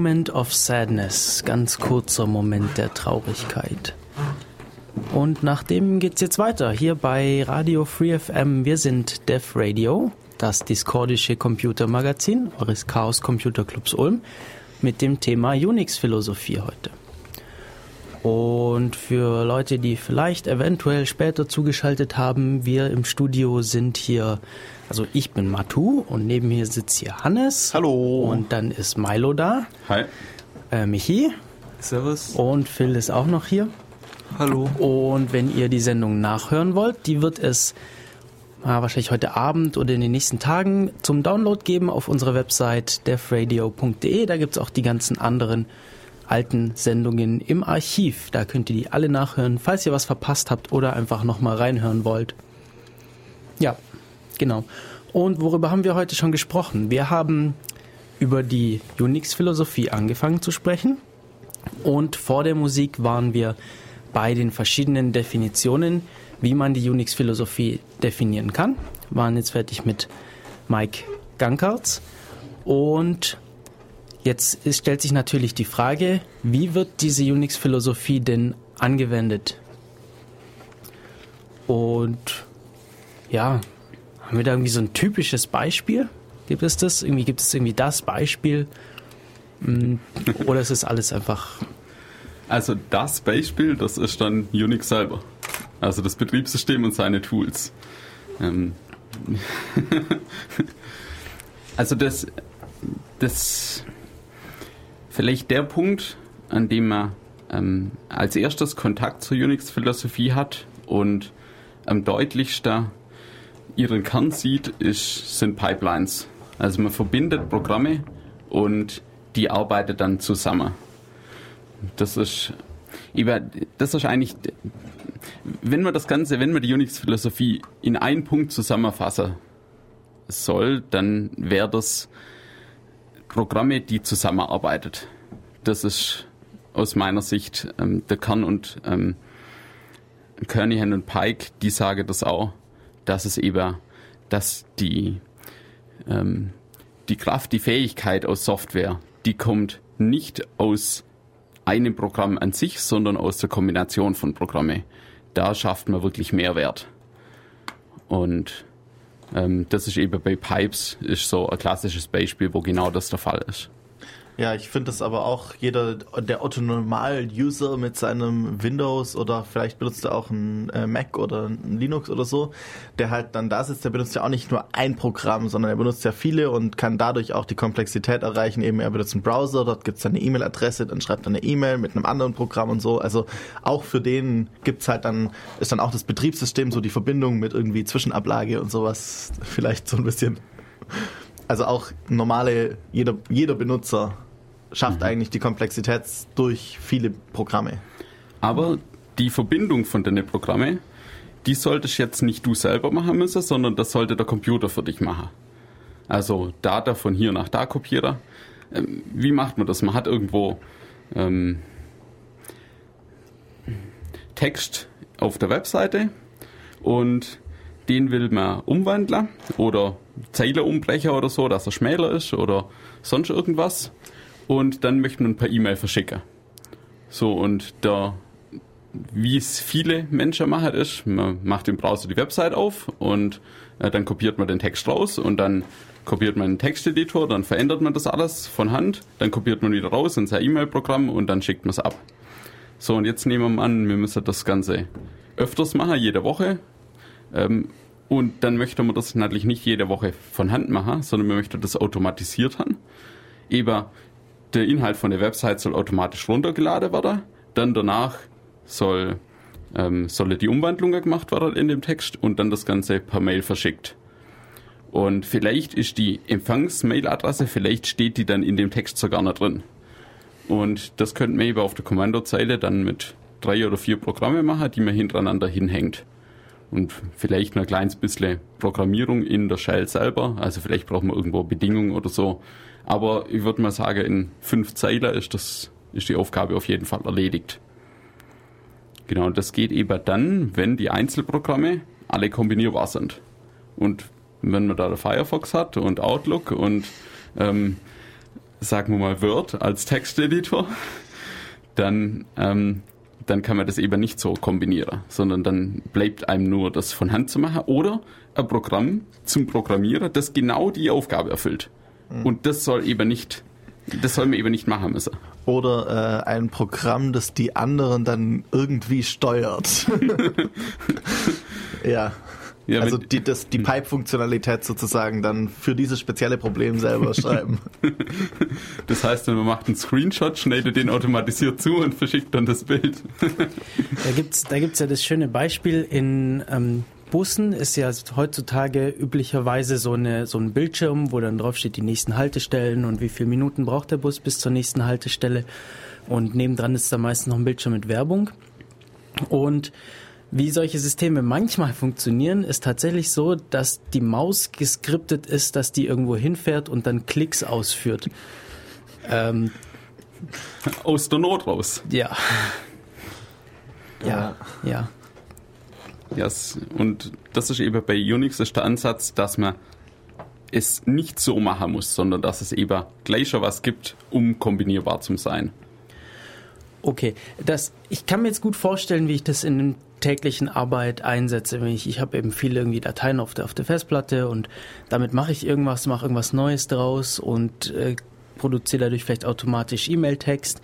Moment of Sadness, ganz kurzer Moment der Traurigkeit. Und nach dem geht's jetzt weiter hier bei Radio Free FM. Wir sind Def Radio, das discordische Computermagazin eures Chaos Computer Clubs Ulm mit dem Thema Unix-Philosophie heute. Und für Leute, die vielleicht eventuell später zugeschaltet haben, wir im Studio sind hier, also ich bin Matu und neben mir sitzt hier Hannes. Hallo. Und dann ist Milo da, Hi. äh, Michi Servus. und Phil ist auch noch hier. Hallo. Und wenn ihr die Sendung nachhören wollt, die wird es ah, wahrscheinlich heute Abend oder in den nächsten Tagen zum Download geben auf unserer Website defradio.de. Da gibt's auch die ganzen anderen alten Sendungen im Archiv. Da könnt ihr die alle nachhören, falls ihr was verpasst habt oder einfach nochmal reinhören wollt. Ja, genau. Und worüber haben wir heute schon gesprochen? Wir haben über die Unix-Philosophie angefangen zu sprechen. Und vor der Musik waren wir bei den verschiedenen Definitionen, wie man die Unix-Philosophie definieren kann. Waren jetzt fertig mit Mike Gankarts. Und jetzt stellt sich natürlich die Frage, wie wird diese Unix-Philosophie denn angewendet? Und ja, haben wir da irgendwie so ein typisches Beispiel? Gibt es das? Irgendwie gibt es irgendwie das Beispiel? Mm, Oder ist es alles einfach Also das Beispiel, das ist dann Unix selber. Also das Betriebssystem und seine Tools. Ähm also das, das vielleicht der Punkt, an dem man ähm, als erstes Kontakt zur Unix-Philosophie hat und am deutlichsten ihren Kern sieht, ist, sind Pipelines. Also man verbindet Programme und die arbeitet dann zusammen. Das ist, das ist eigentlich, wenn man das Ganze, wenn man die Unix-Philosophie in einen Punkt zusammenfassen soll, dann wäre das Programme, die zusammenarbeitet. Das ist aus meiner Sicht ähm, der Kern und ähm, Kernighan und Pike, die sagen das auch, dass es eben, dass die, ähm, die Kraft, die Fähigkeit aus Software, die kommt nicht aus einem Programm an sich, sondern aus der Kombination von Programme. Da schafft man wirklich Mehrwert. Und ähm, das ist eben bei Pipes ist so ein klassisches Beispiel, wo genau das der Fall ist. Ja, ich finde das aber auch jeder, der Otto-Normal-User mit seinem Windows oder vielleicht benutzt er auch ein äh, Mac oder ein Linux oder so, der halt dann da sitzt, der benutzt ja auch nicht nur ein Programm, sondern er benutzt ja viele und kann dadurch auch die Komplexität erreichen. Eben er benutzt einen Browser, dort gibt es eine E-Mail-Adresse, dann schreibt er eine E-Mail mit einem anderen Programm und so. Also auch für den gibt's halt dann, ist dann auch das Betriebssystem so die Verbindung mit irgendwie Zwischenablage und sowas vielleicht so ein bisschen. Also auch normale, jeder, jeder Benutzer schafft eigentlich die Komplexität durch viele Programme. Aber die Verbindung von den Programmen, die solltest jetzt nicht du selber machen müssen, sondern das sollte der Computer für dich machen. Also Data von hier nach da kopieren. Ähm, wie macht man das? Man hat irgendwo ähm, Text auf der Webseite und den will man umwandeln oder Zeile umbrechen oder so, dass er schmäler ist oder sonst irgendwas. Und dann möchte man per E-Mail verschicken. So, und da, wie es viele Menschen machen, ist, man macht im Browser die Website auf und äh, dann kopiert man den Text raus und dann kopiert man einen Texteditor, dann verändert man das alles von Hand, dann kopiert man wieder raus in sein E-Mail-Programm und dann schickt man es ab. So, und jetzt nehmen wir an, wir müssen das Ganze öfters machen, jede Woche. Ähm, und dann möchte man das natürlich nicht jede Woche von Hand machen, sondern man möchte das automatisiert haben. Eben der Inhalt von der Website soll automatisch runtergeladen werden. Dann danach soll, ähm, soll die Umwandlung gemacht werden in dem Text und dann das Ganze per Mail verschickt. Und vielleicht ist die Empfangs-Mail-Adresse, vielleicht steht die dann in dem Text sogar noch drin. Und das könnte man eben auf der Kommandozeile dann mit drei oder vier Programme machen, die man hintereinander hinhängt. Und vielleicht noch ein kleines bisschen Programmierung in der Shell selber. Also vielleicht braucht man irgendwo Bedingungen oder so. Aber ich würde mal sagen, in fünf Zeilen ist, das, ist die Aufgabe auf jeden Fall erledigt. Genau, das geht eben dann, wenn die Einzelprogramme alle kombinierbar sind. Und wenn man da Firefox hat und Outlook und ähm, sagen wir mal Word als Texteditor, dann, ähm, dann kann man das eben nicht so kombinieren, sondern dann bleibt einem nur das von Hand zu machen oder ein Programm zum Programmieren, das genau die Aufgabe erfüllt. Und das soll eben nicht, das soll man eben nicht machen müssen. Oder äh, ein Programm, das die anderen dann irgendwie steuert. ja. Ja, also wenn- die, das, die Pipe-Funktionalität sozusagen dann für dieses spezielle Problem selber schreiben. Das heißt, man macht einen Screenshot, schneidet den automatisiert zu und verschickt dann das Bild. Da gibt's, da gibt's ja das schöne Beispiel in ähm, Bussen ist ja heutzutage üblicherweise so eine so ein Bildschirm, wo dann drauf steht die nächsten Haltestellen und wie viele Minuten braucht der Bus bis zur nächsten Haltestelle und nebendran ist da meistens noch ein Bildschirm mit Werbung und wie solche Systeme manchmal funktionieren, ist tatsächlich so, dass die Maus geskriptet ist, dass die irgendwo hinfährt und dann Klicks ausführt. Ähm, Aus der Not raus. ja. Ja, ja. Ja, es- und das ist eben bei Unix ist der Ansatz, dass man es nicht so machen muss, sondern dass es eben gleich schon was gibt, um kombinierbar zu sein. Okay, das, ich kann mir jetzt gut vorstellen, wie ich das in der täglichen Arbeit einsetze. Ich, ich habe eben viele irgendwie Dateien auf der, auf der Festplatte und damit mache ich irgendwas, mache irgendwas Neues draus und äh, produziere dadurch vielleicht automatisch E-Mail-Text.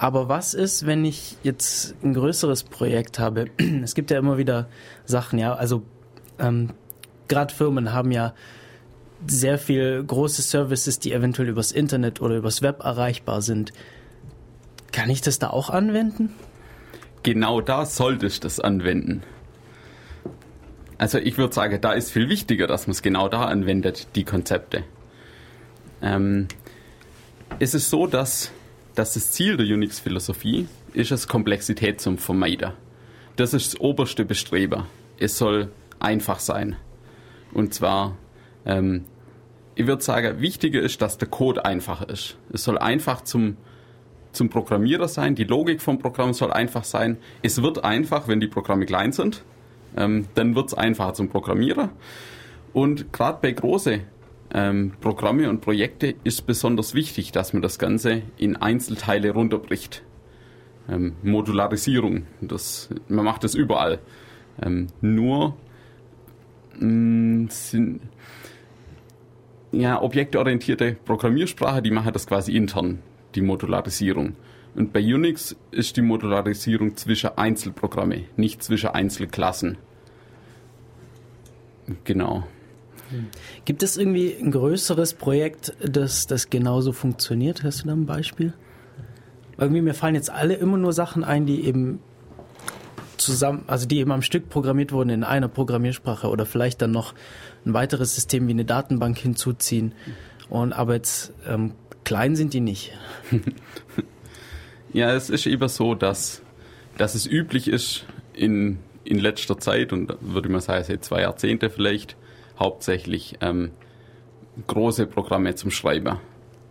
Aber was ist, wenn ich jetzt ein größeres Projekt habe? Es gibt ja immer wieder Sachen, ja, also ähm, gerade Firmen haben ja sehr viel große Services, die eventuell übers Internet oder übers Web erreichbar sind. Kann ich das da auch anwenden? Genau da sollte ich das anwenden. Also ich würde sagen, da ist viel wichtiger, dass man es genau da anwendet, die Konzepte. Ähm, es ist so, dass, dass das Ziel der Unix-Philosophie ist es, Komplexität zum Vermeiden. Das ist das oberste Bestreben. Es soll einfach sein. Und zwar, ähm, ich würde sagen, wichtiger ist, dass der Code einfach ist. Es soll einfach zum, zum Programmierer sein. Die Logik vom Programm soll einfach sein. Es wird einfach, wenn die Programme klein sind. Ähm, dann wird es einfacher zum Programmierer. Und gerade bei großen ähm, Programme und Projekte ist besonders wichtig, dass man das Ganze in Einzelteile runterbricht. Ähm, Modularisierung, das, man macht das überall. Ähm, nur mh, sind ja, objektorientierte Programmiersprache, die machen das quasi intern, die Modularisierung. Und bei Unix ist die Modularisierung zwischen Einzelprogramme, nicht zwischen Einzelklassen. Genau. Gibt es irgendwie ein größeres Projekt, das, das genauso funktioniert? Hast du da ein Beispiel? Irgendwie mir fallen jetzt alle immer nur Sachen ein, die eben zusammen, also die eben am Stück programmiert wurden in einer Programmiersprache oder vielleicht dann noch ein weiteres System wie eine Datenbank hinzuziehen. Und aber jetzt ähm, klein sind die nicht. Ja, es ist eben so, dass, dass es üblich ist, in, in letzter Zeit, und würde mal sagen, seit zwei Jahrzehnte vielleicht, hauptsächlich ähm, große Programme zum Schreiben.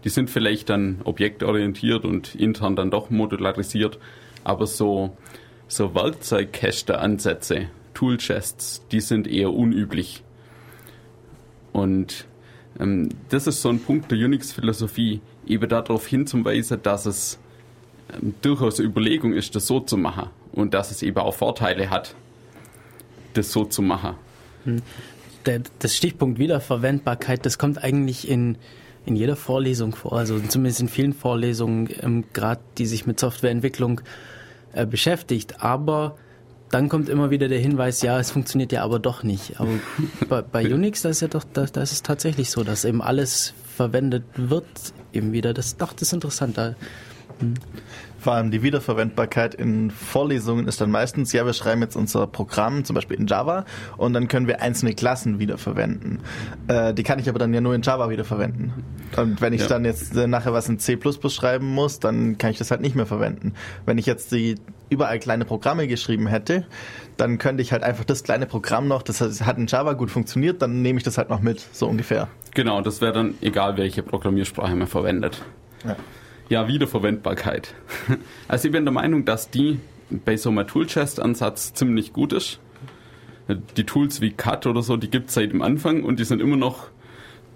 Die sind vielleicht dann objektorientiert und intern dann doch modularisiert, aber so, so Werkzeugkäste-Ansätze, Toolchests, die sind eher unüblich. Und ähm, das ist so ein Punkt der Unix-Philosophie, eben darauf hinzuweisen, dass es ähm, durchaus eine Überlegung ist, das so zu machen und dass es eben auch Vorteile hat, das so zu machen. Der, das Stichpunkt Wiederverwendbarkeit, das kommt eigentlich in, in jeder Vorlesung vor, also zumindest in vielen Vorlesungen, ähm, gerade die sich mit Softwareentwicklung äh, beschäftigt. Aber dann kommt immer wieder der Hinweis, ja, es funktioniert ja aber doch nicht. Aber bei, bei Unix, da ist ja doch, da, da ist es tatsächlich so, dass eben alles verwendet wird, eben wieder. Das, doch, das ist interessant. Da, Vor allem die Wiederverwendbarkeit in Vorlesungen ist dann meistens, ja, wir schreiben jetzt unser Programm zum Beispiel in Java und dann können wir einzelne Klassen wiederverwenden. Äh, die kann ich aber dann ja nur in Java wiederverwenden. Und wenn ich Ja. dann jetzt äh, nachher was in C++ schreiben muss, dann kann ich das halt nicht mehr verwenden. Wenn ich jetzt die überall kleine Programme geschrieben hätte, dann könnte ich halt einfach das kleine Programm noch, das hat in Java gut funktioniert, dann nehme ich das halt noch mit, so ungefähr. Genau, das wäre dann egal, welche Programmiersprache man verwendet. Ja. Ja, Wiederverwendbarkeit. Also ich bin der Meinung, dass die bei so einem Toolchest-Ansatz ziemlich gut ist. Die Tools wie Cut oder so, die gibt es seit dem Anfang und die sind immer noch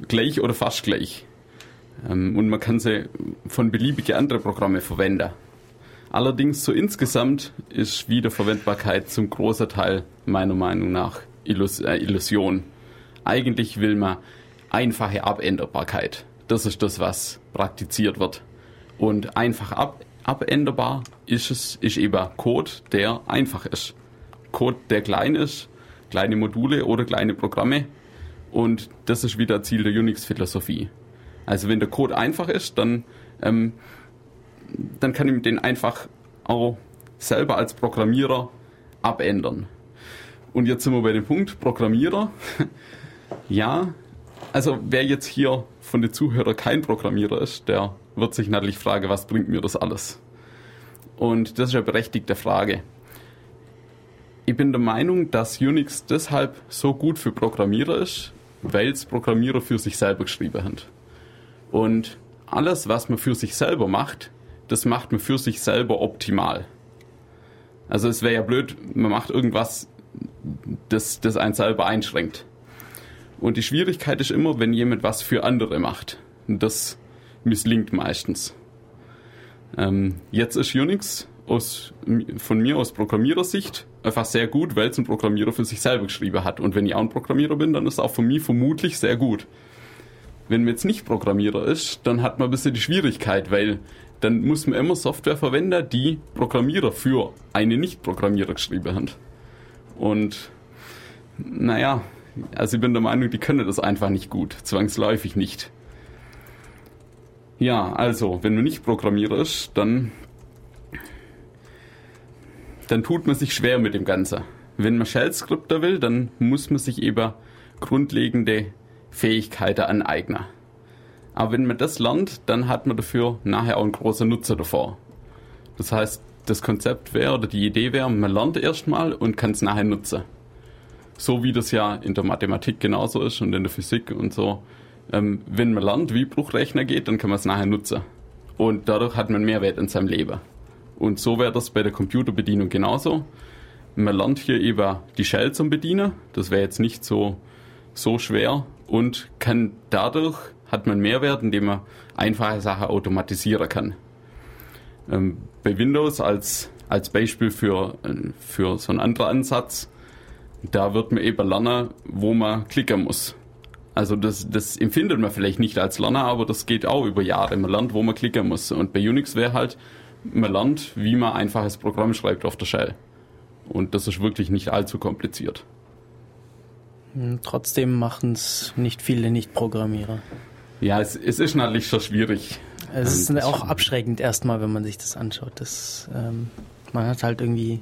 gleich oder fast gleich. Ähm, und man kann sie von beliebige andere Programme verwenden. Allerdings so insgesamt ist Wiederverwendbarkeit zum großen Teil meiner Meinung nach Illus äh, Illusion. Eigentlich will man einfache Abänderbarkeit. Das ist das, was praktiziert wird. Und einfach ab abänderbar ist es ist eben Code, der einfach ist. Code, der klein ist, kleine Module oder kleine Programme. Und das ist wieder Ziel der Unix-Philosophie. Also wenn der Code einfach ist, dann, ähm, dann kann ich den einfach auch selber als Programmierer abändern. Und jetzt sind wir bei dem Punkt Programmierer. ja, also wer jetzt hier von den Zuhörern kein Programmierer ist, der wird sich natürlich fragen, was bringt mir das alles? Und das ist eine berechtigte Frage. Ich bin der Meinung, dass Unix deshalb so gut für Programmierer ist, weil es Programmierer für sich selber geschrieben haben. Und alles, was man für sich selber macht, das macht man für sich selber optimal. Also es wäre ja blöd, man macht irgendwas, das, das einen selber einschränkt. Und die Schwierigkeit ist immer, wenn jemand was für andere macht. Das misslingt meistens. Ähm, jetzt ist Unix aus, von mir aus Programmierersicht einfach sehr gut, weil es ein Programmierer für sich selber geschrieben hat. Und wenn ich auch ein Programmierer bin, dann ist es auch von mir vermutlich sehr gut. Wenn man jetzt nicht Programmierer ist, dann hat man ein bisschen die Schwierigkeit, weil dann muss man immer Software verwenden, die Programmierer für eine Nicht-Programmierer geschrieben haben. Und naja, also ich bin der Meinung, die können das einfach nicht gut, zwangsläufig nicht. Ja, also, wenn man nicht Programmierer ist, dann, dann tut man sich schwer mit dem Ganzen. Wenn man Shell-Skripter will, dann muss man sich eben grundlegende Fähigkeiten aneignen. Aber wenn man das lernt, dann hat man dafür nachher auch einen großen Nutzer davor. Das heißt, das Konzept wäre oder die Idee wäre, man lernt erstmal und kann es nachher nutzen. So wie das ja in der Mathematik genauso ist und in der Physik und so. Ähm, wenn man lernt, wie Bruchrechner geht, dann kann man es nachher nutzen. Und dadurch hat man Mehrwert in seinem Leben. Und so wäre das bei der Computerbedienung genauso. Man lernt hier eben die Shell zum Bedienen. Das wäre jetzt nicht so, so schwer und kann dadurch hat man Mehrwert, indem man einfache Sachen automatisieren kann. Ähm, bei Windows als, als Beispiel für, für so einen anderen Ansatz, da wird man eben lernen, wo man klicken muss. Also das, das empfindet man vielleicht nicht als Lerner, aber das geht auch über Jahre. Man lernt, wo man klicken muss. Und bei Unix wäre halt, man lernt, wie man einfaches Programm schreibt auf der Shell. Und das ist wirklich nicht allzu kompliziert. Hm, trotzdem machen es nicht viele Nicht-Programmierer. Ja, es, es ist natürlich schon schwierig. Es ist ähm, auch abschreckend erstmal, wenn man sich das anschaut. Das, ähm, man hat halt irgendwie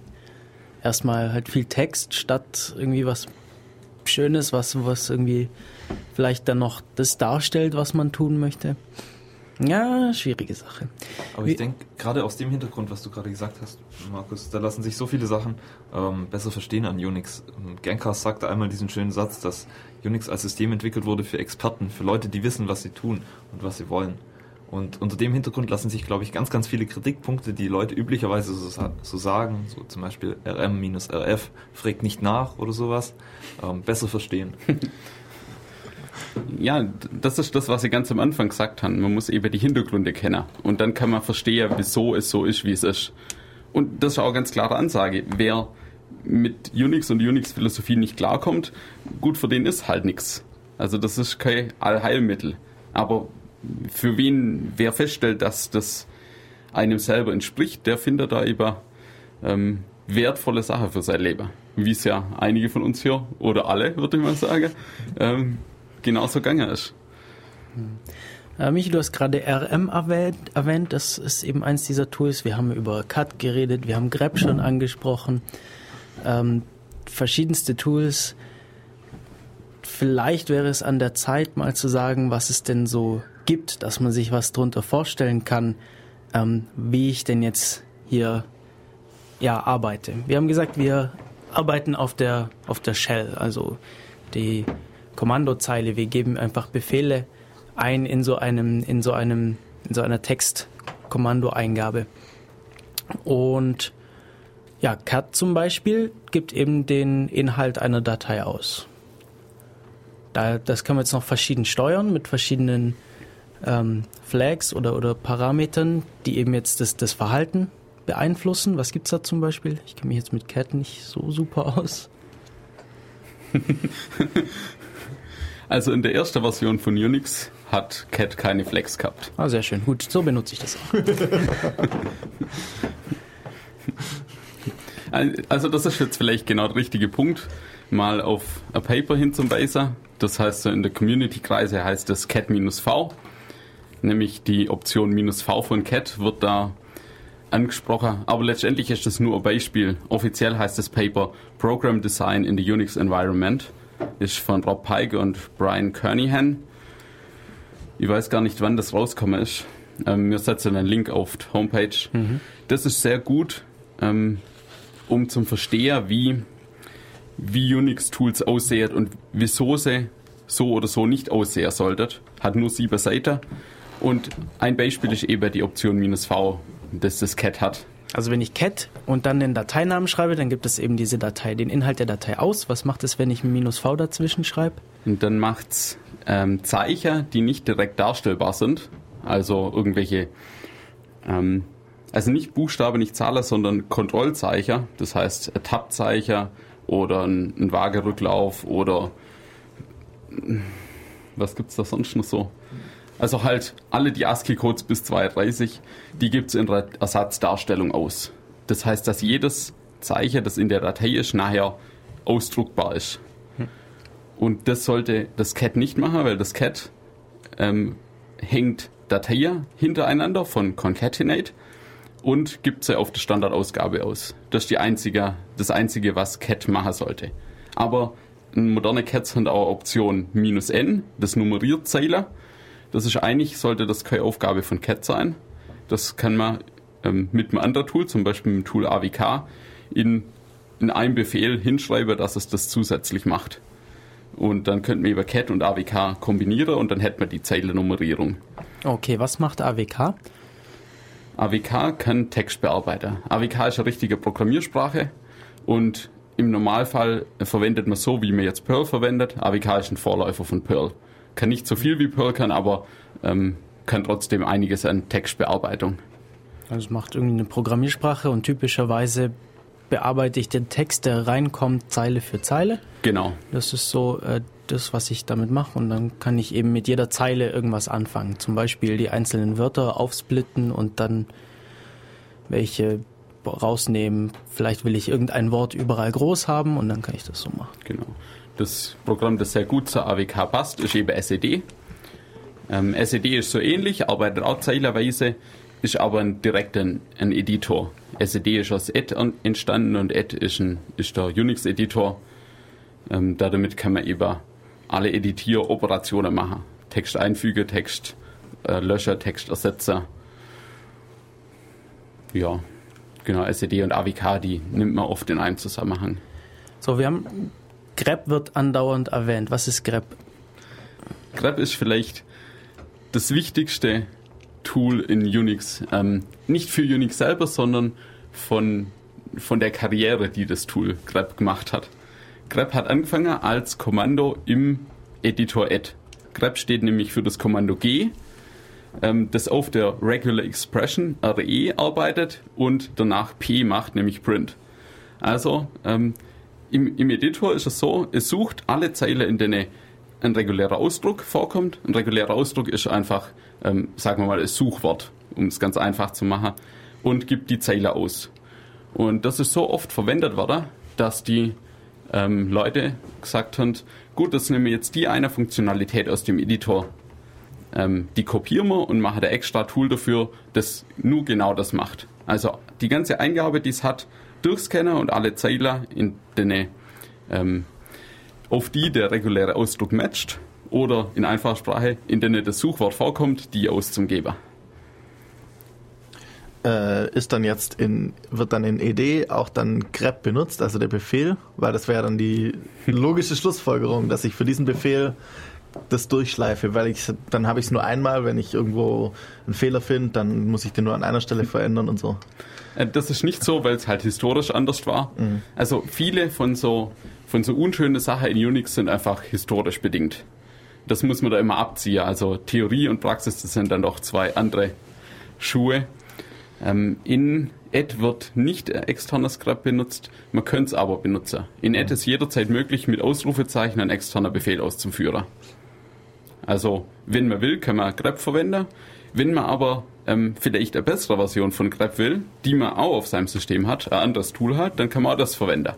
erstmal halt viel Text statt irgendwie was Schönes, was, was irgendwie vielleicht dann noch das darstellt, was man tun möchte. Ja, schwierige Sache. Aber ich denke, gerade aus dem Hintergrund, was du gerade gesagt hast, Markus, da lassen sich so viele Sachen ähm, besser verstehen an Unix. Gencast sagte einmal diesen schönen Satz, dass Unix als System entwickelt wurde für Experten, für Leute, die wissen, was sie tun und was sie wollen. Und unter dem Hintergrund lassen sich, glaube ich, ganz, ganz viele Kritikpunkte, die Leute üblicherweise so, so sagen, so zum Beispiel RM-RF, fragt nicht nach oder sowas, ähm, besser verstehen. ja, das ist das, was ich ganz am Anfang gesagt habe. Man muss eben die Hintergründe kennen. Und dann kann man verstehen, wieso es so ist, wie es ist. Und das ist auch eine ganz klare Ansage. Wer mit Unix und Unix-Philosophie nicht klarkommt, gut, für den ist halt nichts. Also das ist kein Allheilmittel. Aber für wen, wer feststellt, dass das einem selber entspricht, der findet da eben ähm, wertvolle Sachen für sein Leben. Wie es ja einige von uns hier, oder alle, würde ich mal sagen, ähm, genauso gegangen ist. Äh, Michi, du hast gerade RM erwähnt, erwähnt. Das ist eben eins dieser Tools. Wir haben über CAD geredet, wir haben grep schon angesprochen. Ähm, verschiedenste Tools. Vielleicht wäre es an der Zeit, mal zu sagen, was es denn so gibt, dass man sich was drunter vorstellen kann, ähm, wie ich denn jetzt hier ja, arbeite. Wir haben gesagt, wir arbeiten auf der, auf der Shell, also die Kommandozeile. Wir geben einfach Befehle ein in so einem, in so einem, in so einer Textkommandoeingabe. Und ja, cat zum Beispiel gibt eben den Inhalt einer Datei aus. Da, das kann man jetzt noch verschieden steuern mit verschiedenen ähm, Flags oder, oder Parametern, die eben jetzt das, das Verhalten beeinflussen. Was gibt's da zum Beispiel? Ich kenne mich jetzt mit Cat nicht so super aus. Also in der ersten Version von Unix hat Cat keine Flex gehabt. Ah, sehr schön. Gut, so benutze ich das auch. Also das ist jetzt vielleicht genau der richtige Punkt, mal auf ein Paper hinzuweisen. Das heißt, so in der Community-Kreise heißt das Cat-V, nämlich die Option "-V" von Cat wird da angesprochen, aber letztendlich ist das nur ein Beispiel. Offiziell heißt das Paper Program Design in the Unix Environment, ist von Rob Pike und Brian Kernihan. Ich weiß gar nicht, wann das rausgekommen ist. Ähm, wir setzen einen Link auf die Homepage. Das ist sehr gut, ähm, um zum Verstehen, wie, wie Unix-Tools aussehen und wieso sie so oder so nicht aussehen sollten. Hat nur sieben Seiten. Und ein Beispiel ist eben die Option "-V", das das Cat hat. Also wenn ich cat und dann den Dateinamen schreibe, dann gibt es eben diese Datei, den Inhalt der Datei aus. Was macht es, wenn ich ein minus V dazwischen schreibe? Und dann macht's ähm, Zeichen, die nicht direkt darstellbar sind. Also irgendwelche, ähm, also nicht Buchstabe, nicht Zahlen, sondern Kontrollzeichen. Das heißt Tab-Zeichen oder ein, ein Waagerücklauf oder was gibt's da sonst noch so? Also halt alle die ASCII-Codes bis 32, die gibt's in der Ersatzdarstellung aus. Das heißt, dass jedes Zeichen, das in der Datei ist, nachher ausdruckbar ist. Und das sollte das Cat nicht machen, weil das Cat ähm, hängt Dateien hintereinander von Concatenate und gibt sie auf die Standardausgabe aus. Das ist die einzige, das Einzige, was Cat machen sollte. Aber moderne Cats haben auch Option minus "-n", das nummeriert Zeiler. Das ist eigentlich, sollte das keine Aufgabe von Cat sein. Das kann man ähm, mit einem anderen Tool, zum Beispiel mit dem Tool AWK, in, in einem Befehl hinschreiben, dass es das zusätzlich macht. Und dann könnte man über Cat und AWK kombinieren und dann hätte man die Zeilennummerierung. Okay, was macht AWK? AWK kann Text bearbeiten. AWK ist eine richtige Programmiersprache und im Normalfall verwendet man so, wie man jetzt Perl verwendet. AWK ist ein Vorläufer von Perl. Kann nicht so viel wie Perl kann, aber ähm, kann trotzdem einiges an Textbearbeitung. Also es macht irgendwie eine Programmiersprache und typischerweise bearbeite ich den Text, der reinkommt, Zeile für Zeile. Genau. Das ist so äh, das, was ich damit mache. Und dann kann ich eben mit jeder Zeile irgendwas anfangen. Zum Beispiel die einzelnen Wörter aufsplitten und dann welche rausnehmen. Vielleicht will ich irgendein Wort überall groß haben und dann kann ich das so machen. Genau. Das Programm, das sehr gut zur AWK passt, ist eben SED. Ähm, SED ist so ähnlich, arbeitet auch zeilerweise, ist aber ein, direkt ein, ein Editor. SED ist aus Ed an- entstanden und Ed ist, ein, ist der Unix-Editor. Ähm, damit kann man eben alle Editieroperationen machen. Text einfügen, Text äh, löschen, Text ersetzen. Ja, genau, SED und AWK, die nimmt man oft in einem Zusammenhang. So, wir haben grep wird andauernd erwähnt. Was ist grep? grep ist vielleicht das wichtigste Tool in Unix. Ähm, nicht für Unix selber, sondern von, von der Karriere, die das Tool grep gemacht hat. grep hat angefangen als Kommando im Editor add. grep steht nämlich für das Kommando G, ähm, das auf der Regular Expression RE arbeitet und danach P macht, nämlich Print. Also ähm, im, im Editor ist es so, es sucht alle Zeilen, in denen ein regulärer Ausdruck vorkommt. Ein regulärer Ausdruck ist einfach, ähm, sagen wir mal, ein Suchwort, um es ganz einfach zu machen, und gibt die Zeile aus. Und das ist so oft verwendet worden, dass die ähm, Leute gesagt haben, gut, das nehmen wir jetzt die eine Funktionalität aus dem Editor, ähm, die kopieren wir und machen ein extra Tool dafür, das nur genau das macht. Also die ganze Eingabe, die es hat, durchscannen und alle Zeiler, in denen, ähm, auf die der reguläre Ausdruck matcht oder in einfacher Sprache, in denen das Suchwort vorkommt, die auszugeben. Äh, ist dann jetzt in, wird dann in ED auch dann grep benutzt, also der Befehl, weil das wäre dann die logische Schlussfolgerung, dass ich für diesen Befehl das durchschleife, weil ich dann habe ich es nur einmal, wenn ich irgendwo einen Fehler finde, dann muss ich den nur an einer Stelle verändern und so. Äh, Das ist nicht so, weil es halt historisch anders war. Also viele von so, von so unschönen Sachen in Unix sind einfach historisch bedingt. das muss man da immer abziehen. Also Theorie und Praxis, das sind dann doch zwei andere Schuhe. Ähm, in Ed wird nicht externer Scrap benutzt, man könnte es aber benutzen. In Ed ist jederzeit möglich, mit Ausrufezeichen einen externer Befehl auszuführen. Also, wenn man will, kann man grep verwenden. Wenn man aber ähm, vielleicht eine bessere Version von grep will, die man auch auf seinem System hat, ein anderes Tool hat, dann kann man auch das verwenden.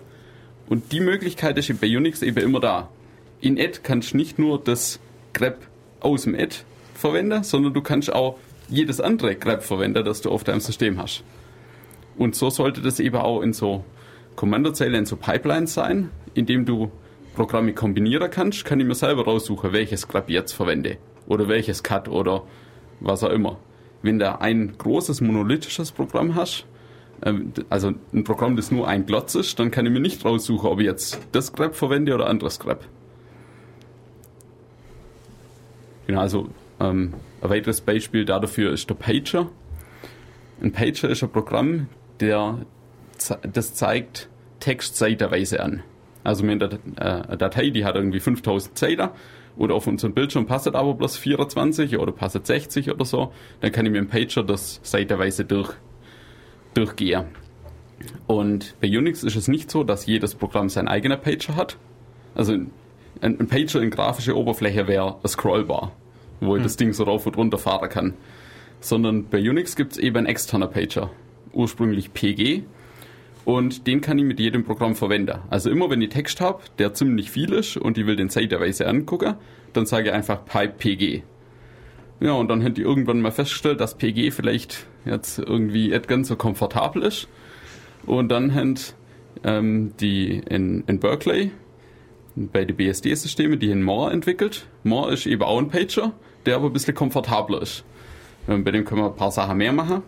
Und die Möglichkeit ist bei Unix eben immer da. In Ed kannst du nicht nur das grep aus dem Ed verwenden, sondern du kannst auch jedes andere grep verwenden, das du auf deinem System hast. Und so sollte das eben auch in so Kommandozeilen, in so Pipelines sein, indem du Programme kombinieren kannst, kann ich mir selber raussuchen, welches grep jetzt verwende. Oder welches Cut oder was auch immer. Wenn du ein großes monolithisches Programm hast, ähm, also ein Programm, das nur ein Glotz ist, dann kann ich mir nicht raussuchen, ob ich jetzt das grep verwende oder anderes grep. Genau, also ähm, ein weiteres Beispiel dafür ist der Pager. Ein Pager ist ein Programm, der das zeigt Text seitenweise an. Also wir haben eine Datei, die hat irgendwie 5000 Zeilen oder auf unserem Bildschirm passt aber bloß 24 oder passt 60 oder so, dann kann ich mit dem Pager das seitenweise durch, durchgehen. Und bei Unix ist es nicht so, dass jedes Programm sein eigener Pager hat. Also ein, ein Pager in grafischer Oberfläche wäre scrollbar, wo ich hm. das Ding so rauf und runter fahren kann. Sondern bei Unix gibt es eben einen externer Pager, ursprünglich PG, und den kann ich mit jedem Programm verwenden. Also immer wenn ich Text habe, der ziemlich viel ist und ich will den seitenweise angucken, dann sage ich einfach Pipe PG. Ja, und dann hätte ich irgendwann mal festgestellt, dass PG vielleicht jetzt irgendwie nicht ganz so komfortabel ist. Und dann haben ähm, die in, in Berkeley bei den BSD-Systemen, die in More entwickelt. More ist eben auch ein Pager, der aber ein bisschen komfortabler ist. Ähm, bei dem können wir ein paar Sachen mehr machen.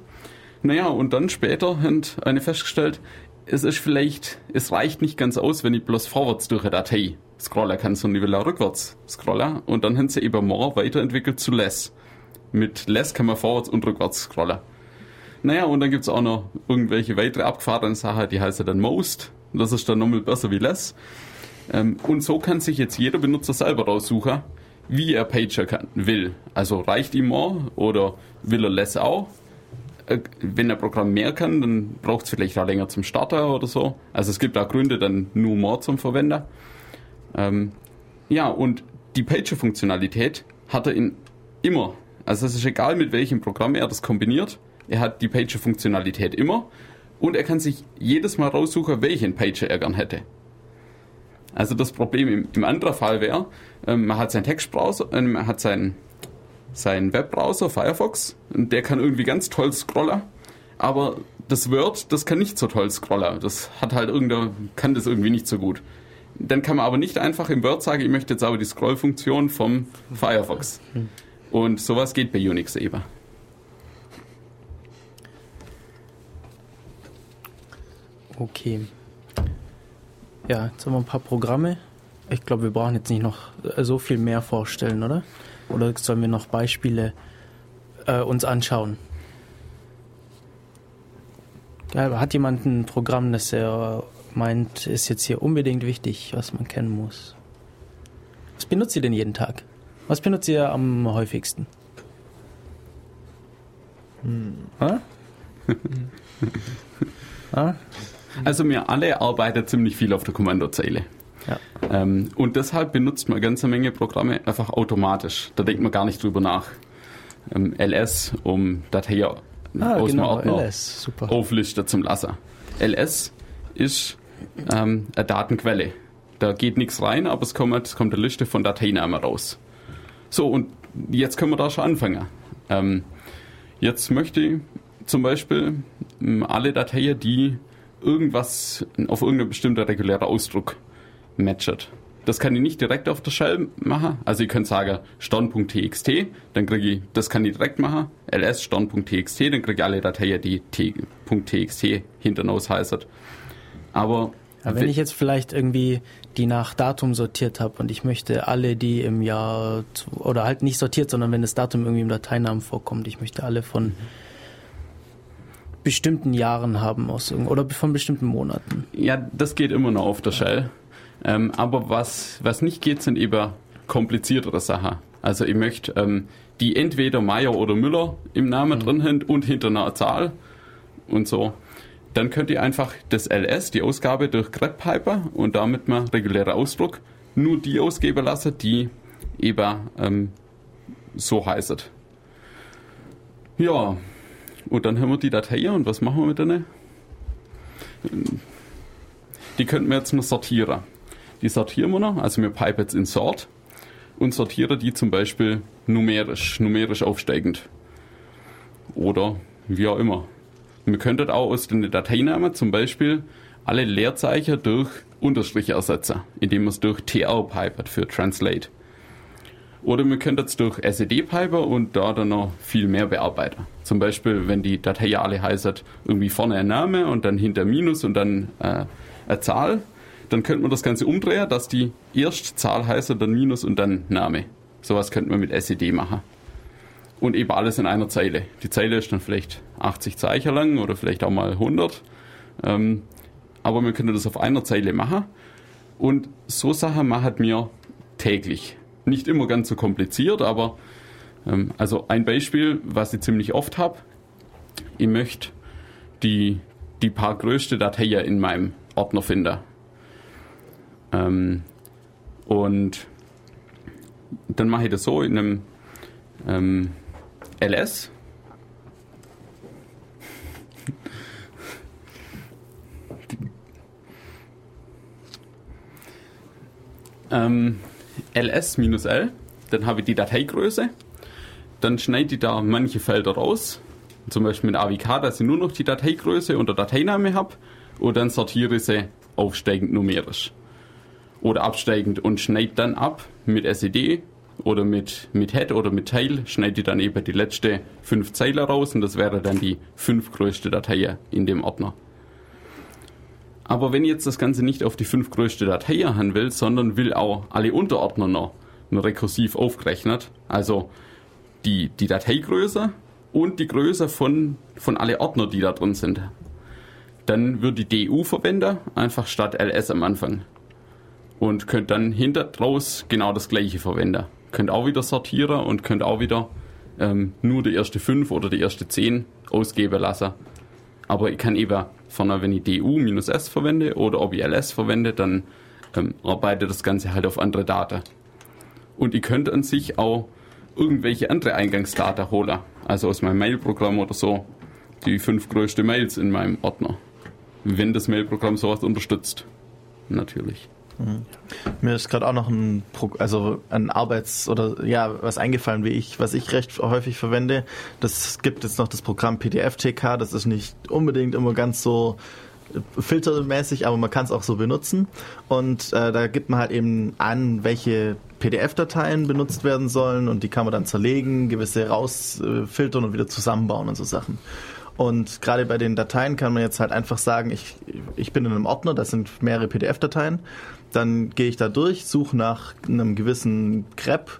Naja, und dann später hat eine festgestellt, es ist vielleicht, es reicht nicht ganz aus, wenn ich bloß vorwärts durch eine Datei scrollen kann, sondern ich will auch rückwärts scrollen. Und dann haben sie eben More weiterentwickelt zu Less. Mit Less kann man vorwärts und rückwärts scrollen. Naja, und dann gibt's auch noch irgendwelche weitere abgefahrene Sachen, die heißen dann Most. Das ist dann nochmal besser wie Less. Ähm, und so kann sich jetzt jeder Benutzer selber raussuchen, wie er Pager kann, will. Also reicht ihm More oder will er Less auch? Äh, wenn ein Programm mehr kann, dann braucht es vielleicht auch länger zum Starter oder so. Also es gibt auch Gründe, dann nur More zum Verwender. Ähm, ja, und die Pager-Funktionalität hat er in immer. Also es ist egal, mit welchem Programm er das kombiniert. Er hat die Pager-Funktionalität immer und er kann sich jedes Mal raussuchen, welchen Pager er gern hätte. Also das Problem im, im anderen Fall wäre, ähm, man hat seinen Textbrowser, äh, man hat seinen sein Webbrowser Firefox der kann irgendwie ganz toll scrollen, aber das Word, das kann nicht so toll scrollen. Das hat halt irgendeine, kann das irgendwie nicht so gut. Dann kann man aber nicht einfach im Word sagen, ich möchte jetzt aber die Scrollfunktion vom Firefox. Und sowas geht bei Unix eben. Okay. Ja, jetzt haben wir ein paar Programme. Ich glaube, wir brauchen jetzt nicht noch so viel mehr vorstellen, oder? Oder sollen wir noch Beispiele äh, uns anschauen? Ja, hat jemand ein Programm, das er meint, ist jetzt hier unbedingt wichtig, was man kennen muss? Was benutzt ihr denn jeden Tag? Was benutzt ihr am häufigsten? Hm. also wir alle arbeiten ziemlich viel auf der Kommandozeile. Ja. Ähm, und deshalb benutzt man eine ganze Menge Programme einfach automatisch. Da denkt man gar nicht drüber nach. Ähm, LS, um Datei ah, aus genau, Ordner LS, super. auflisten zum Lassen. LS ist ähm, eine Datenquelle. Da geht nichts rein, aber es kommt, es kommt eine Liste von Dateinamen raus. So, und jetzt können wir da schon anfangen. Ähm, jetzt möchte ich zum Beispiel ähm, alle Dateien, die irgendwas auf irgendeinen bestimmten regulären Ausdruck matchet. Das kann ich nicht direkt auf der Shell machen. Also ich könnte sagen stand.txt, dann kriege ich, das kann ich direkt machen, ls stand.txt, dann kriege ich alle Dateien, die t.txt hinten aus heißen. Aber ja, wenn ich jetzt vielleicht irgendwie die nach Datum sortiert habe und ich möchte alle, die im Jahr oder halt nicht sortiert, sondern wenn das Datum irgendwie im Dateinamen vorkommt, ich möchte alle von bestimmten Jahren haben aus oder von bestimmten Monaten. Ja, das geht immer noch auf der Shell. Ähm, aber was, was nicht geht, sind eben kompliziertere Sachen. Also ich möchte, ähm, die entweder Meier oder Müller im Namen drin haben und hinter einer Zahl und so. Dann könnt ihr einfach das LS, die Ausgabe, durch grep piper und damit mal regulärer Ausdruck nur die ausgeben lassen, die eben ähm, so heißt. Ja, und dann haben wir die Datei und was machen wir mit denen? Die könnten wir jetzt noch sortieren. Die sortieren wir noch, also wir pipe jetzt in Sort und sortiere die zum Beispiel numerisch, numerisch aufsteigend. Oder wie auch immer. Wir könnten auch aus den Dateinamen zum Beispiel alle Leerzeichen durch Unterstriche ersetzen, indem man es durch TR pipert für Translate. Oder wir können das durch SED piper und da dann noch viel mehr bearbeiten. Zum Beispiel, wenn die Datei alle heißt, irgendwie vorne ein Name und dann hinter Minus und dann äh, eine Zahl, dann könnte man das Ganze umdrehen, dass die erste Zahl heißt, dann Minus und dann Name. Sowas könnte man mit SED machen. Und eben alles in einer Zeile. Die Zeile ist dann vielleicht 80 Zeichen lang oder vielleicht auch mal 100. Ähm, aber wir können das auf einer Zeile machen. Und so Sachen machen wir täglich nicht immer ganz so kompliziert, aber ähm, also ein Beispiel, was ich ziemlich oft habe, ich möchte die, die paar größte Dateien in meinem Ordner finden. Ähm, und dann mache ich das so in einem ähm, LS. ähm, ls-l, dann habe ich die Dateigröße, dann schneide ich da manche Felder raus, zum Beispiel mit AWK, dass ich nur noch die Dateigröße und der Dateiname habe. Und dann sortiere ich sie aufsteigend numerisch oder absteigend und schneide dann ab mit SED oder mit, mit Head oder mit Tail, schneide ich dann eben die letzte fünf Zeilen raus und das wäre dann die fünf größte Datei in dem Ordner. Aber wenn jetzt das Ganze nicht auf die fünf größte Datei haben will, sondern will auch alle Unterordner noch, noch rekursiv aufgerechnet, also die, die Dateigröße und die Größe von, von alle Ordner, die da drin sind, dann würde die DU verwenden, einfach statt LS am Anfang. Und könnt dann hinter draus genau das gleiche verwenden. Könnt auch wieder sortieren und könnt auch wieder ähm, nur die erste 5 oder die erste 10 ausgeben lassen. Aber ich kann eben von wenn ich DU-S verwende oder ob ich LS verwende, dann ähm, arbeitet das Ganze halt auf andere Daten. Und ich könnte an sich auch irgendwelche andere Eingangsdaten holen, also aus meinem Mailprogramm oder so, die fünf größten Mails in meinem Ordner. Wenn das Mailprogramm sowas unterstützt. Natürlich. Mhm. Mir ist gerade auch noch ein, also ein Arbeits- oder ja, was eingefallen, wie ich, was ich recht häufig verwende. Das gibt jetzt noch das Programm PDF-TK, das ist nicht unbedingt immer ganz so äh, filtermäßig, aber man kann es auch so benutzen. Und äh, da gibt man halt eben an, welche PDF-Dateien benutzt werden sollen und die kann man dann zerlegen, gewisse rausfiltern und wieder zusammenbauen und so Sachen. Und gerade bei den Dateien kann man jetzt halt einfach sagen, ich, ich bin in einem Ordner, das sind mehrere PDF-Dateien. Dann gehe ich da durch, suche nach einem gewissen grep,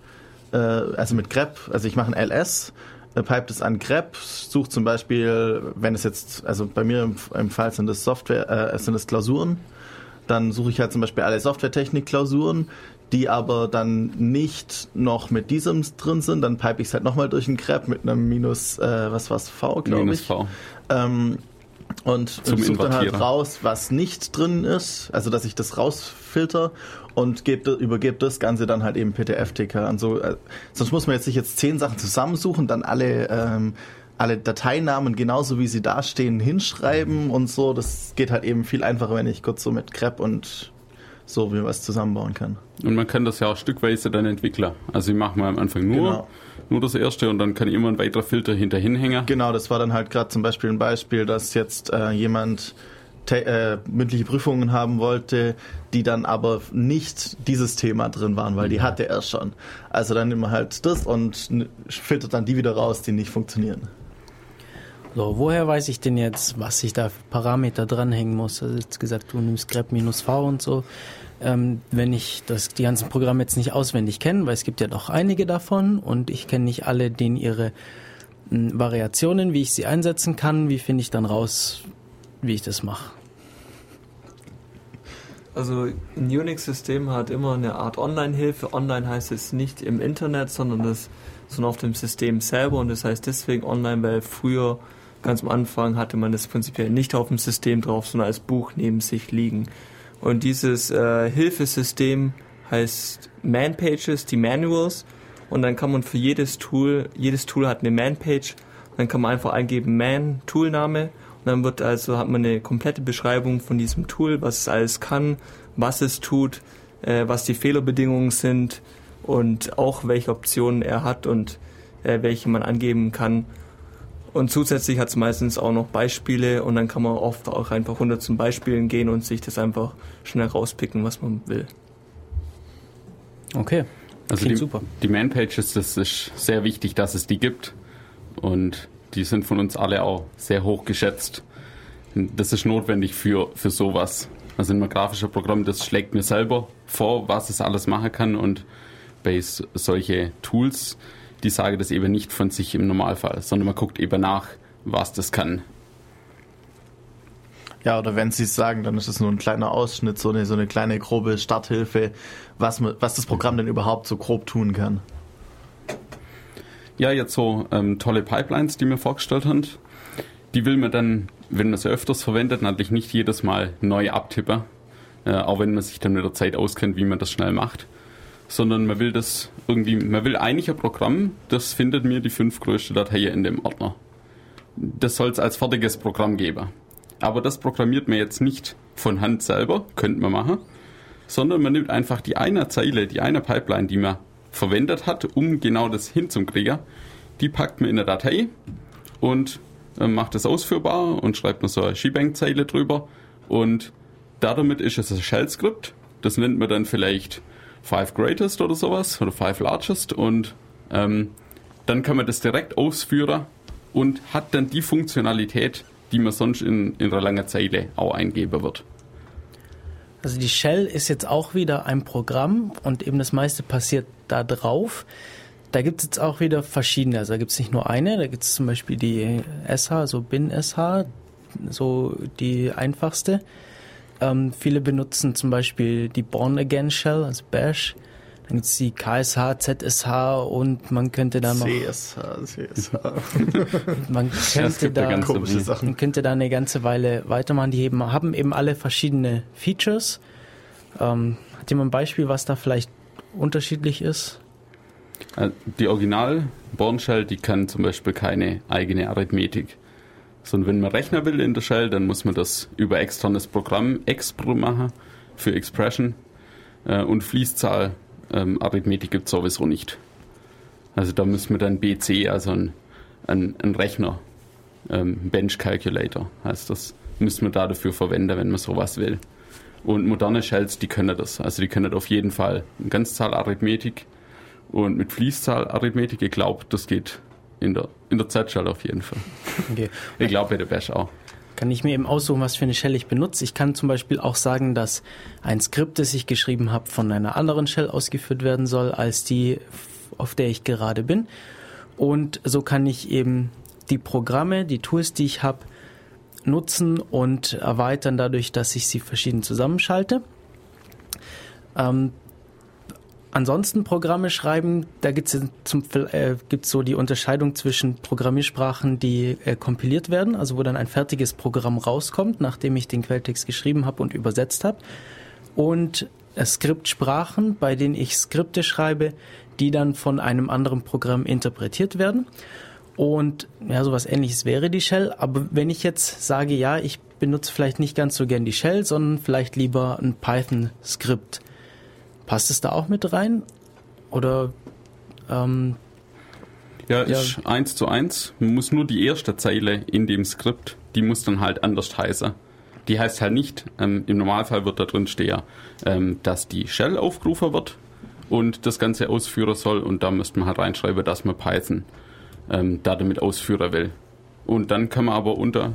äh, also mit grep, also ich mache ein ls, äh, pipe das an grep, suche zum Beispiel, wenn es jetzt, also bei mir im, im Fall sind es Software, äh, sind es Klausuren, dann suche ich halt zum Beispiel alle Softwaretechnik-Klausuren, die aber dann nicht noch mit diesem drin sind, dann pipe ich es halt nochmal durch den Grep mit einem Minus, äh, was war's, V, glaube ich. V. Ähm, und suche dann halt raus, was nicht drin ist, also dass ich das rausfilter und gebe, übergebe das Ganze dann halt eben PDF-Ticker an. So, äh, sonst muss man jetzt sich jetzt zehn Sachen zusammensuchen, dann alle ähm, alle Dateinamen genauso wie sie dastehen hinschreiben und so. Das geht halt eben viel einfacher, wenn ich kurz so mit Crep und so wie was zusammenbauen kann. Und man kann das ja auch stückweise dann entwickeln. Also ich mache mal am Anfang nur, genau. Nur das erste und dann kann ich immer ein weiterer Filter hinterhin hängen. Genau, das war dann halt gerade zum Beispiel ein Beispiel, dass jetzt äh, jemand äh, mündliche Prüfungen haben wollte, die dann aber nicht dieses Thema drin waren, weil die mhm. hatte er schon. Also dann nimmt man halt das und filtert dann die wieder raus, die nicht funktionieren. So, woher weiß ich denn jetzt, was ich da für Parameter dranhängen muss? Also jetzt gesagt, du nimmst grep minus v und so. Ähm, wenn ich das, die ganzen Programme jetzt nicht auswendig kenne, weil es gibt ja doch einige davon und ich kenne nicht alle denen ihre m, Variationen, wie ich sie einsetzen kann, wie finde ich dann raus, wie ich das mache? Also ein Unix-System hat immer eine Art Online-Hilfe. Online heißt es nicht im Internet, sondern das sondern auf dem System selber und das heißt deswegen online, weil früher ganz am Anfang hatte man das prinzipiell nicht auf dem System drauf, sondern als Buch neben sich liegen. Und dieses äh, Hilfesystem heißt Man-Pages, die Manuals. Und dann kann man für jedes Tool, jedes Tool hat eine Man-Page, dann kann man einfach eingeben Man, Toolname. Und dann wird also, hat man eine komplette Beschreibung von diesem Tool, was es alles kann, was es tut, äh, was die Fehlerbedingungen sind und auch welche Optionen er hat und äh, welche man angeben kann. Und zusätzlich hat es meistens auch noch Beispiele und dann kann man oft auch einfach runter zum Beispielen gehen und sich das einfach schnell rauspicken, was man will. Okay. Also Klingt die, super. die Man-Pages, das ist sehr wichtig, dass es die gibt. Und die sind von uns alle auch sehr hoch geschätzt. Das ist notwendig für, für sowas. Also in einem grafischen Programm, das schlägt mir selber vor, was es alles machen kann. Und bei solche Tools, die sagen das eben nicht von sich im Normalfall, sondern man guckt eben nach, was das kann. Ja, oder wenn Sie es sagen, dann ist es nur ein kleiner Ausschnitt, so eine, so eine kleine grobe Starthilfe, was, man- was das Programm denn überhaupt so grob tun kann. Ja, jetzt so ähm, tolle Pipelines, die wir vorgestellt haben. Die will man dann, wenn man sie öfters verwendet, natürlich nicht jedes Mal neu abtippen. Äh, auch wenn man sich dann mit der Zeit auskennt, wie man das schnell macht. Sondern man will das irgendwie, man will eigentlich ein Programm, das findet mir die fünf größte Dateien in dem Ordner. Das soll es als fertiges Programm geben. Aber das programmiert man jetzt nicht von Hand selber, könnte man machen, sondern man nimmt einfach die eine Zeile, die eine Pipeline, die man verwendet hat, um genau das hinzukriegen, die packt man in eine Datei und äh, macht es ausführbar und schreibt noch so eine Shebang-Zeile drüber und damit ist es ein Shell-Skript. Das nennt man dann vielleicht Five Greatest oder sowas oder Five Largest und ähm, dann kann man das direkt ausführen und hat dann die Funktionalität, die man sonst in, in einer langen Zeile auch eingeben wird. Also die Shell ist jetzt auch wieder ein Programm und eben das meiste passiert da drauf. Da gibt es jetzt auch wieder verschiedene. Also da gibt es nicht nur eine, da gibt es zum Beispiel die SH, also bin-SH, so die einfachste. Ähm, viele benutzen zum Beispiel die Born Again Shell, also Bash. Dann gibt es die KSH, ZSH und man könnte da noch, CSH, CSH. man könnte da man könnte da eine ganze Weile weitermachen. Die eben, haben eben alle verschiedene Features. Ähm, hat jemand ein Beispiel, was da vielleicht unterschiedlich ist? Äh, Die Original Born Shell, die kann zum Beispiel keine eigene Arithmetik. Sondern wenn man rechnen will in der Shell, dann muss man das über externes Programm Expro machen für Expression. Äh, Und Fließzahl ähm, Arithmetik gibt es sowieso nicht. Also da müssen wir dann BC, also ein, ein, ein Rechner, ähm, Bench Calculator heißt das, müssen wir da dafür verwenden, wenn man sowas will. Und moderne Shells, die können das. Also die können auf jeden Fall Ganzzahlarithmetik und mit Fließzahlarithmetik, ich glaube, das geht in der, in der Z-Shell auf jeden Fall. Okay. Ich glaube bei der Bash auch. Kann ich mir eben aussuchen, was für eine Shell ich benutze. Ich kann zum Beispiel auch sagen, dass ein Skript, das ich geschrieben habe, von einer anderen Shell ausgeführt werden soll, als die, auf der ich gerade bin. Und so kann ich eben die Programme, die Tools, die ich habe, nutzen und erweitern dadurch, dass ich sie verschieden zusammenschalte. Ähm, ansonsten Programme schreiben, da gibt es äh, gibt's so die Unterscheidung zwischen Programmiersprachen, die äh, kompiliert werden, also wo dann ein fertiges Programm rauskommt, nachdem ich den Quelltext geschrieben habe und übersetzt habe, und äh, Skriptsprachen, bei denen ich Skripte schreibe, die dann von einem anderen Programm interpretiert werden. Und ja, sowas ähnliches wäre die Shell. Aber wenn ich jetzt sage, ja, ich benutze vielleicht nicht ganz so gern die Shell, sondern vielleicht lieber ein Python-Skript, passt es da auch mit rein? Oder ähm, Ja, Ja. ist eins zu eins. Man muss nur die erste Zeile in dem Skript, die muss dann halt anders heißen. Die heißt halt nicht, ähm, im Normalfall wird da drin stehen, ähm, dass die Shell aufgerufen wird und das Ganze ausführen soll und da müsste man halt reinschreiben, dass man Python ähm, da damit ausführen will. Und dann kann man aber unter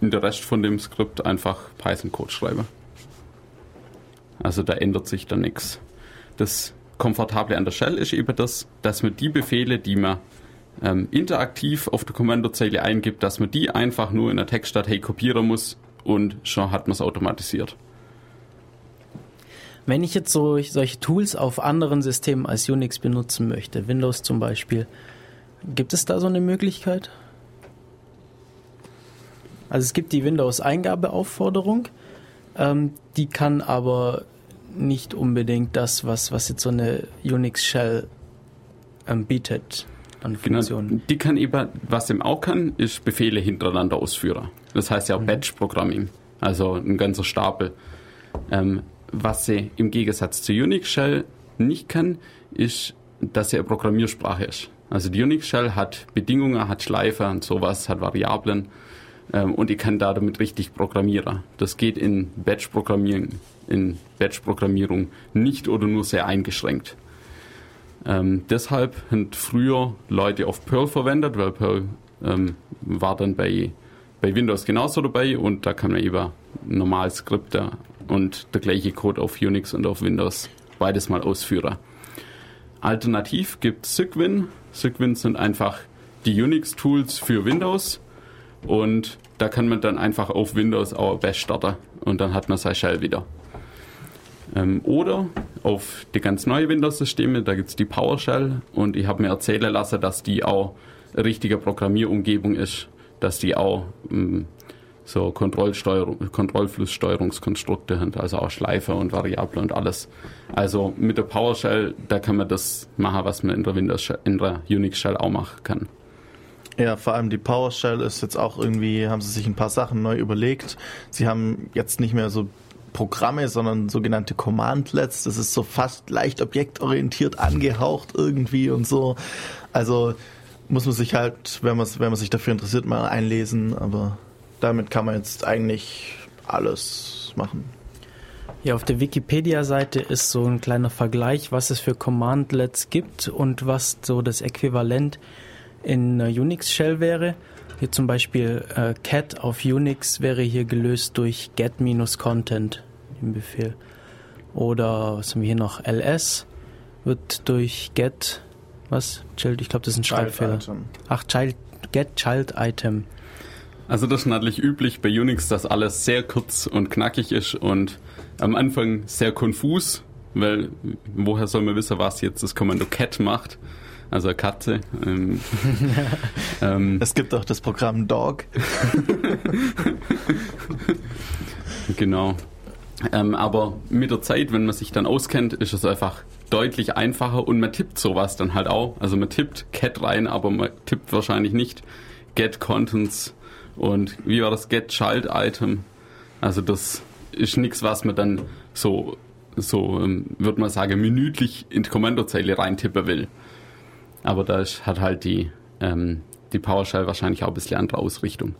in der Rest von dem Skript einfach Python-Code schreiben. Also da ändert sich dann nichts. Das Komfortable an der Shell ist eben das, dass man die Befehle, die man ähm, interaktiv auf der Kommandozeile eingibt, dass man die einfach nur in der Textdatei kopieren muss und schon hat man es automatisiert. Wenn ich jetzt so, solche Tools auf anderen Systemen als Unix benutzen möchte, Windows zum Beispiel, gibt es da so eine Möglichkeit? Also es gibt die Windows-Eingabeaufforderung, ähm, die kann aber nicht unbedingt das, was, was jetzt so eine Unix-Shell ähm, bietet an Funktionen. Genau, die kann eben, was eben auch kann, ist Befehle hintereinander ausführen. Das heißt ja auch mhm. Batch-Programming, also ein ganzer Stapel. Ähm, was sie im Gegensatz zu Unix-Shell nicht kann, ist, dass sie eine Programmiersprache ist. Also die Unix-Shell hat Bedingungen, hat Schleife und sowas, hat Variablen ähm, und ich kann da damit richtig programmieren. Das geht in Batch-Programmierung in Batch-Programmierung nicht oder nur sehr eingeschränkt. Ähm, deshalb haben früher Leute auf Perl verwendet, weil Perl ähm, war dann bei, bei Windows genauso dabei und da kann man eben normal Skripte und der gleiche Code auf Unix und auf Windows beides mal ausführen. Alternativ gibt es Cygwin. Cygwin sind einfach die Unix-Tools für Windows und da kann man dann einfach auf Windows auch Bash starten und dann hat man sein Shell wieder. Ähm, oder auf die ganz neue Windows-Systeme, da gibt es die PowerShell und ich habe mir erzählen lassen, dass die auch eine richtige Programmierumgebung ist, dass die auch ähm, so Kontrollflusssteuerungskonstrukte haben, also auch Schleife und Variable und alles. Also mit der PowerShell, da kann man das machen, was man in der Windows in der Unix Shell auch machen kann. Ja, vor allem die PowerShell ist jetzt auch irgendwie, haben sie sich ein paar Sachen neu überlegt. Sie haben jetzt nicht mehr so Programme, sondern sogenannte Commandlets. Das ist so fast leicht objektorientiert angehaucht irgendwie und so. Also muss man sich halt, wenn man, wenn man sich dafür interessiert, mal einlesen. Aber damit kann man jetzt eigentlich alles machen. Ja, auf der Wikipedia-Seite ist so ein kleiner Vergleich, was es für Commandlets gibt und was so das Äquivalent in Unix-Shell wäre. Hier zum Beispiel äh, cat auf Unix wäre hier gelöst durch get-content im Befehl. Oder was haben wir hier noch? ls wird durch get, was? Child, ich glaube, das ist ein Schreibfehler. Ach, child, get child item. Also das ist natürlich üblich bei Unix, dass alles sehr kurz und knackig ist und am Anfang sehr konfus, weil woher soll man wissen, was jetzt das Kommando cat macht? Also Katze. Ähm, ähm, es gibt auch das Programm Dog. genau. Ähm, aber mit der Zeit, wenn man sich dann auskennt, ist es einfach deutlich einfacher und man tippt sowas dann halt auch. Also man tippt Cat rein, aber man tippt wahrscheinlich nicht Get Contents und wie war das Get Child Item. Also das ist nichts, was man dann so, so ähm, würde man sagen, minütlich in die Kommandozeile reintippen will. Aber da ist, hat halt die, ähm, die PowerShell wahrscheinlich auch ein bisschen andere Ausrichtung.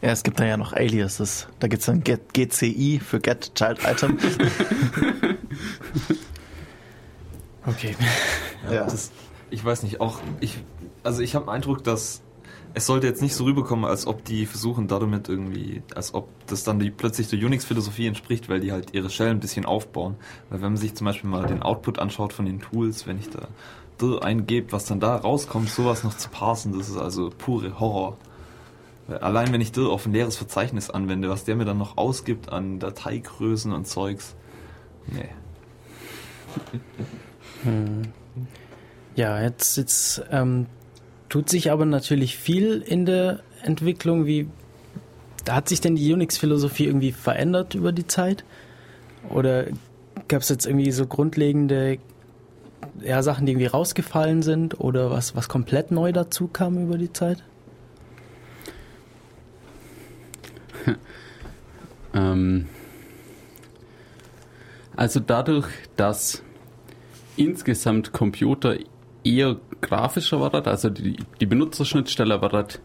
Ja, es gibt da ja noch Aliases. Da gibt es dann Get, GCI für Get Child Item. okay. Ja, ja. Das, ich weiß nicht, auch ich, also ich habe den Eindruck, dass es sollte jetzt nicht so rüberkommen, als ob die versuchen damit irgendwie, als ob das dann die, plötzlich der Unix-Philosophie entspricht, weil die halt ihre Shell ein bisschen aufbauen. Weil wenn man sich zum Beispiel mal den Output anschaut von den Tools, wenn ich da eingebt, was dann da rauskommt, sowas noch zu parsen, das ist also pure Horror. Allein wenn ich dir auf ein leeres Verzeichnis anwende, was der mir dann noch ausgibt an Dateigrößen und Zeugs. Nee. Hm. Ja, jetzt, jetzt ähm, tut sich aber natürlich viel in der Entwicklung. Wie hat sich denn die Unix-Philosophie irgendwie verändert über die Zeit? Oder gab es jetzt irgendwie so grundlegende ja, Sachen, die irgendwie rausgefallen sind oder was, was komplett neu dazu kam über die Zeit? ähm, also dadurch, dass insgesamt Computer eher grafischer werden, also die, die Benutzerschnittstelle wird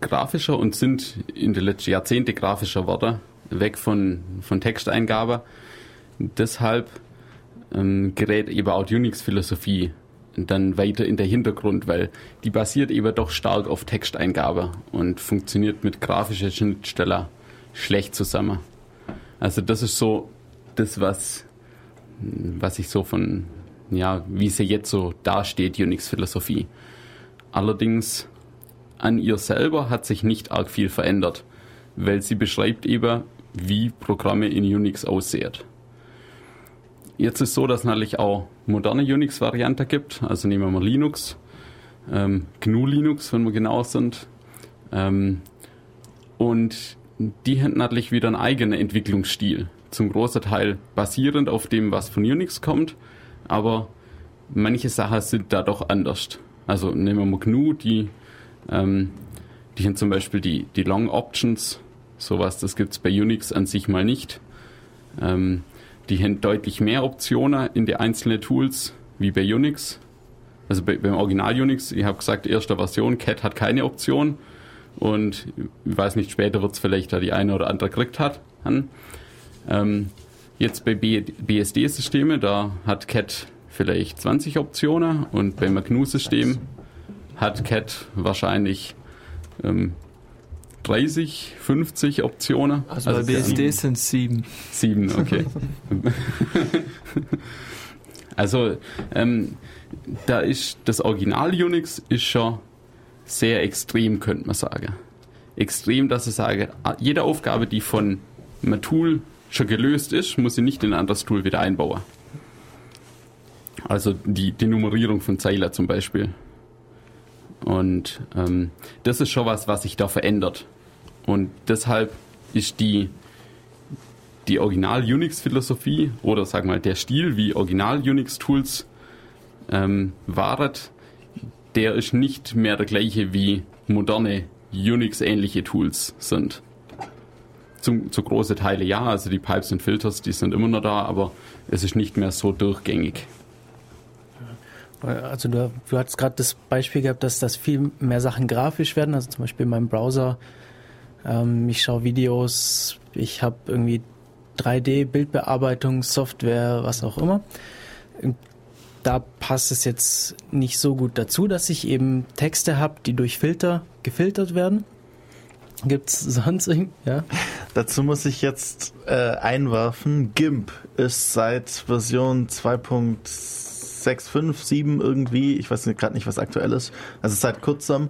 grafischer und sind in den letzten Jahrzehnten grafischer worden, weg von, von Texteingabe. Deshalb ähm, gerät eben auch Unix-Philosophie dann weiter in der Hintergrund, weil die basiert eben doch stark auf Texteingabe und funktioniert mit grafischer Schnittstelle schlecht zusammen. Also das ist so das, was, was ich so von, ja, wie sie jetzt so dasteht, Unix-Philosophie. Allerdings an ihr selber hat sich nicht arg viel verändert, weil sie beschreibt eben, wie Programme in Unix aussehen. Jetzt ist so, dass es natürlich auch moderne Unix-Varianten gibt. Also nehmen wir mal Linux, ähm, GNU Linux, wenn wir genau sind. Ähm, und die haben natürlich wieder einen eigenen Entwicklungsstil. Zum großen Teil basierend auf dem, was von Unix kommt. Aber manche Sachen sind da doch anders. Also nehmen wir mal GNU, die, ähm, die haben zum Beispiel die, die Long Options. Sowas, das gibt es bei Unix an sich mal nicht. Ähm, die haben deutlich mehr Optionen in die einzelnen Tools wie bei Unix. Also bei, beim Original Unix, ich habe gesagt, erste Version, Cat hat keine Option. Und ich weiß nicht, später wird es vielleicht da die eine oder andere gekriegt hat. Ähm, jetzt bei BSD-Systemen, da hat Cat vielleicht 20 Optionen und beim GNU-System hat Cat wahrscheinlich ähm, 30, 50 Optionen. Also, bei BSD sind es sieben. Sieben, okay. also ähm, da ist das Original Unix ist schon sehr extrem, könnte man sagen. Extrem, dass ich sage, jede Aufgabe, die von einem Tool schon gelöst ist, muss ich nicht in ein anderes Tool wieder einbauen. Also die, die Nummerierung von Zeiler zum Beispiel. Und ähm, das ist schon was, was sich da verändert. Und deshalb ist die, die Original-Unix-Philosophie oder sag mal der Stil, wie Original-Unix-Tools ähm, waret, der ist nicht mehr der gleiche wie moderne Unix-ähnliche Tools sind. Zum, zu große Teile ja, also die Pipes und Filters, die sind immer noch da, aber es ist nicht mehr so durchgängig. Also du, du hast gerade das Beispiel gehabt, dass das viel mehr Sachen grafisch werden, also zum Beispiel in meinem Browser. Ähm, ich schaue Videos, ich habe irgendwie 3D-Bildbearbeitung, Software, was auch immer. Da passt es jetzt nicht so gut dazu, dass ich eben Texte habe, die durch Filter gefiltert werden. Gibt es sonst irgend, ja? Dazu muss ich jetzt äh, einwerfen, GIMP ist seit Version 2.657 7 irgendwie, ich weiß gerade nicht, was aktuell ist, also seit kurzem,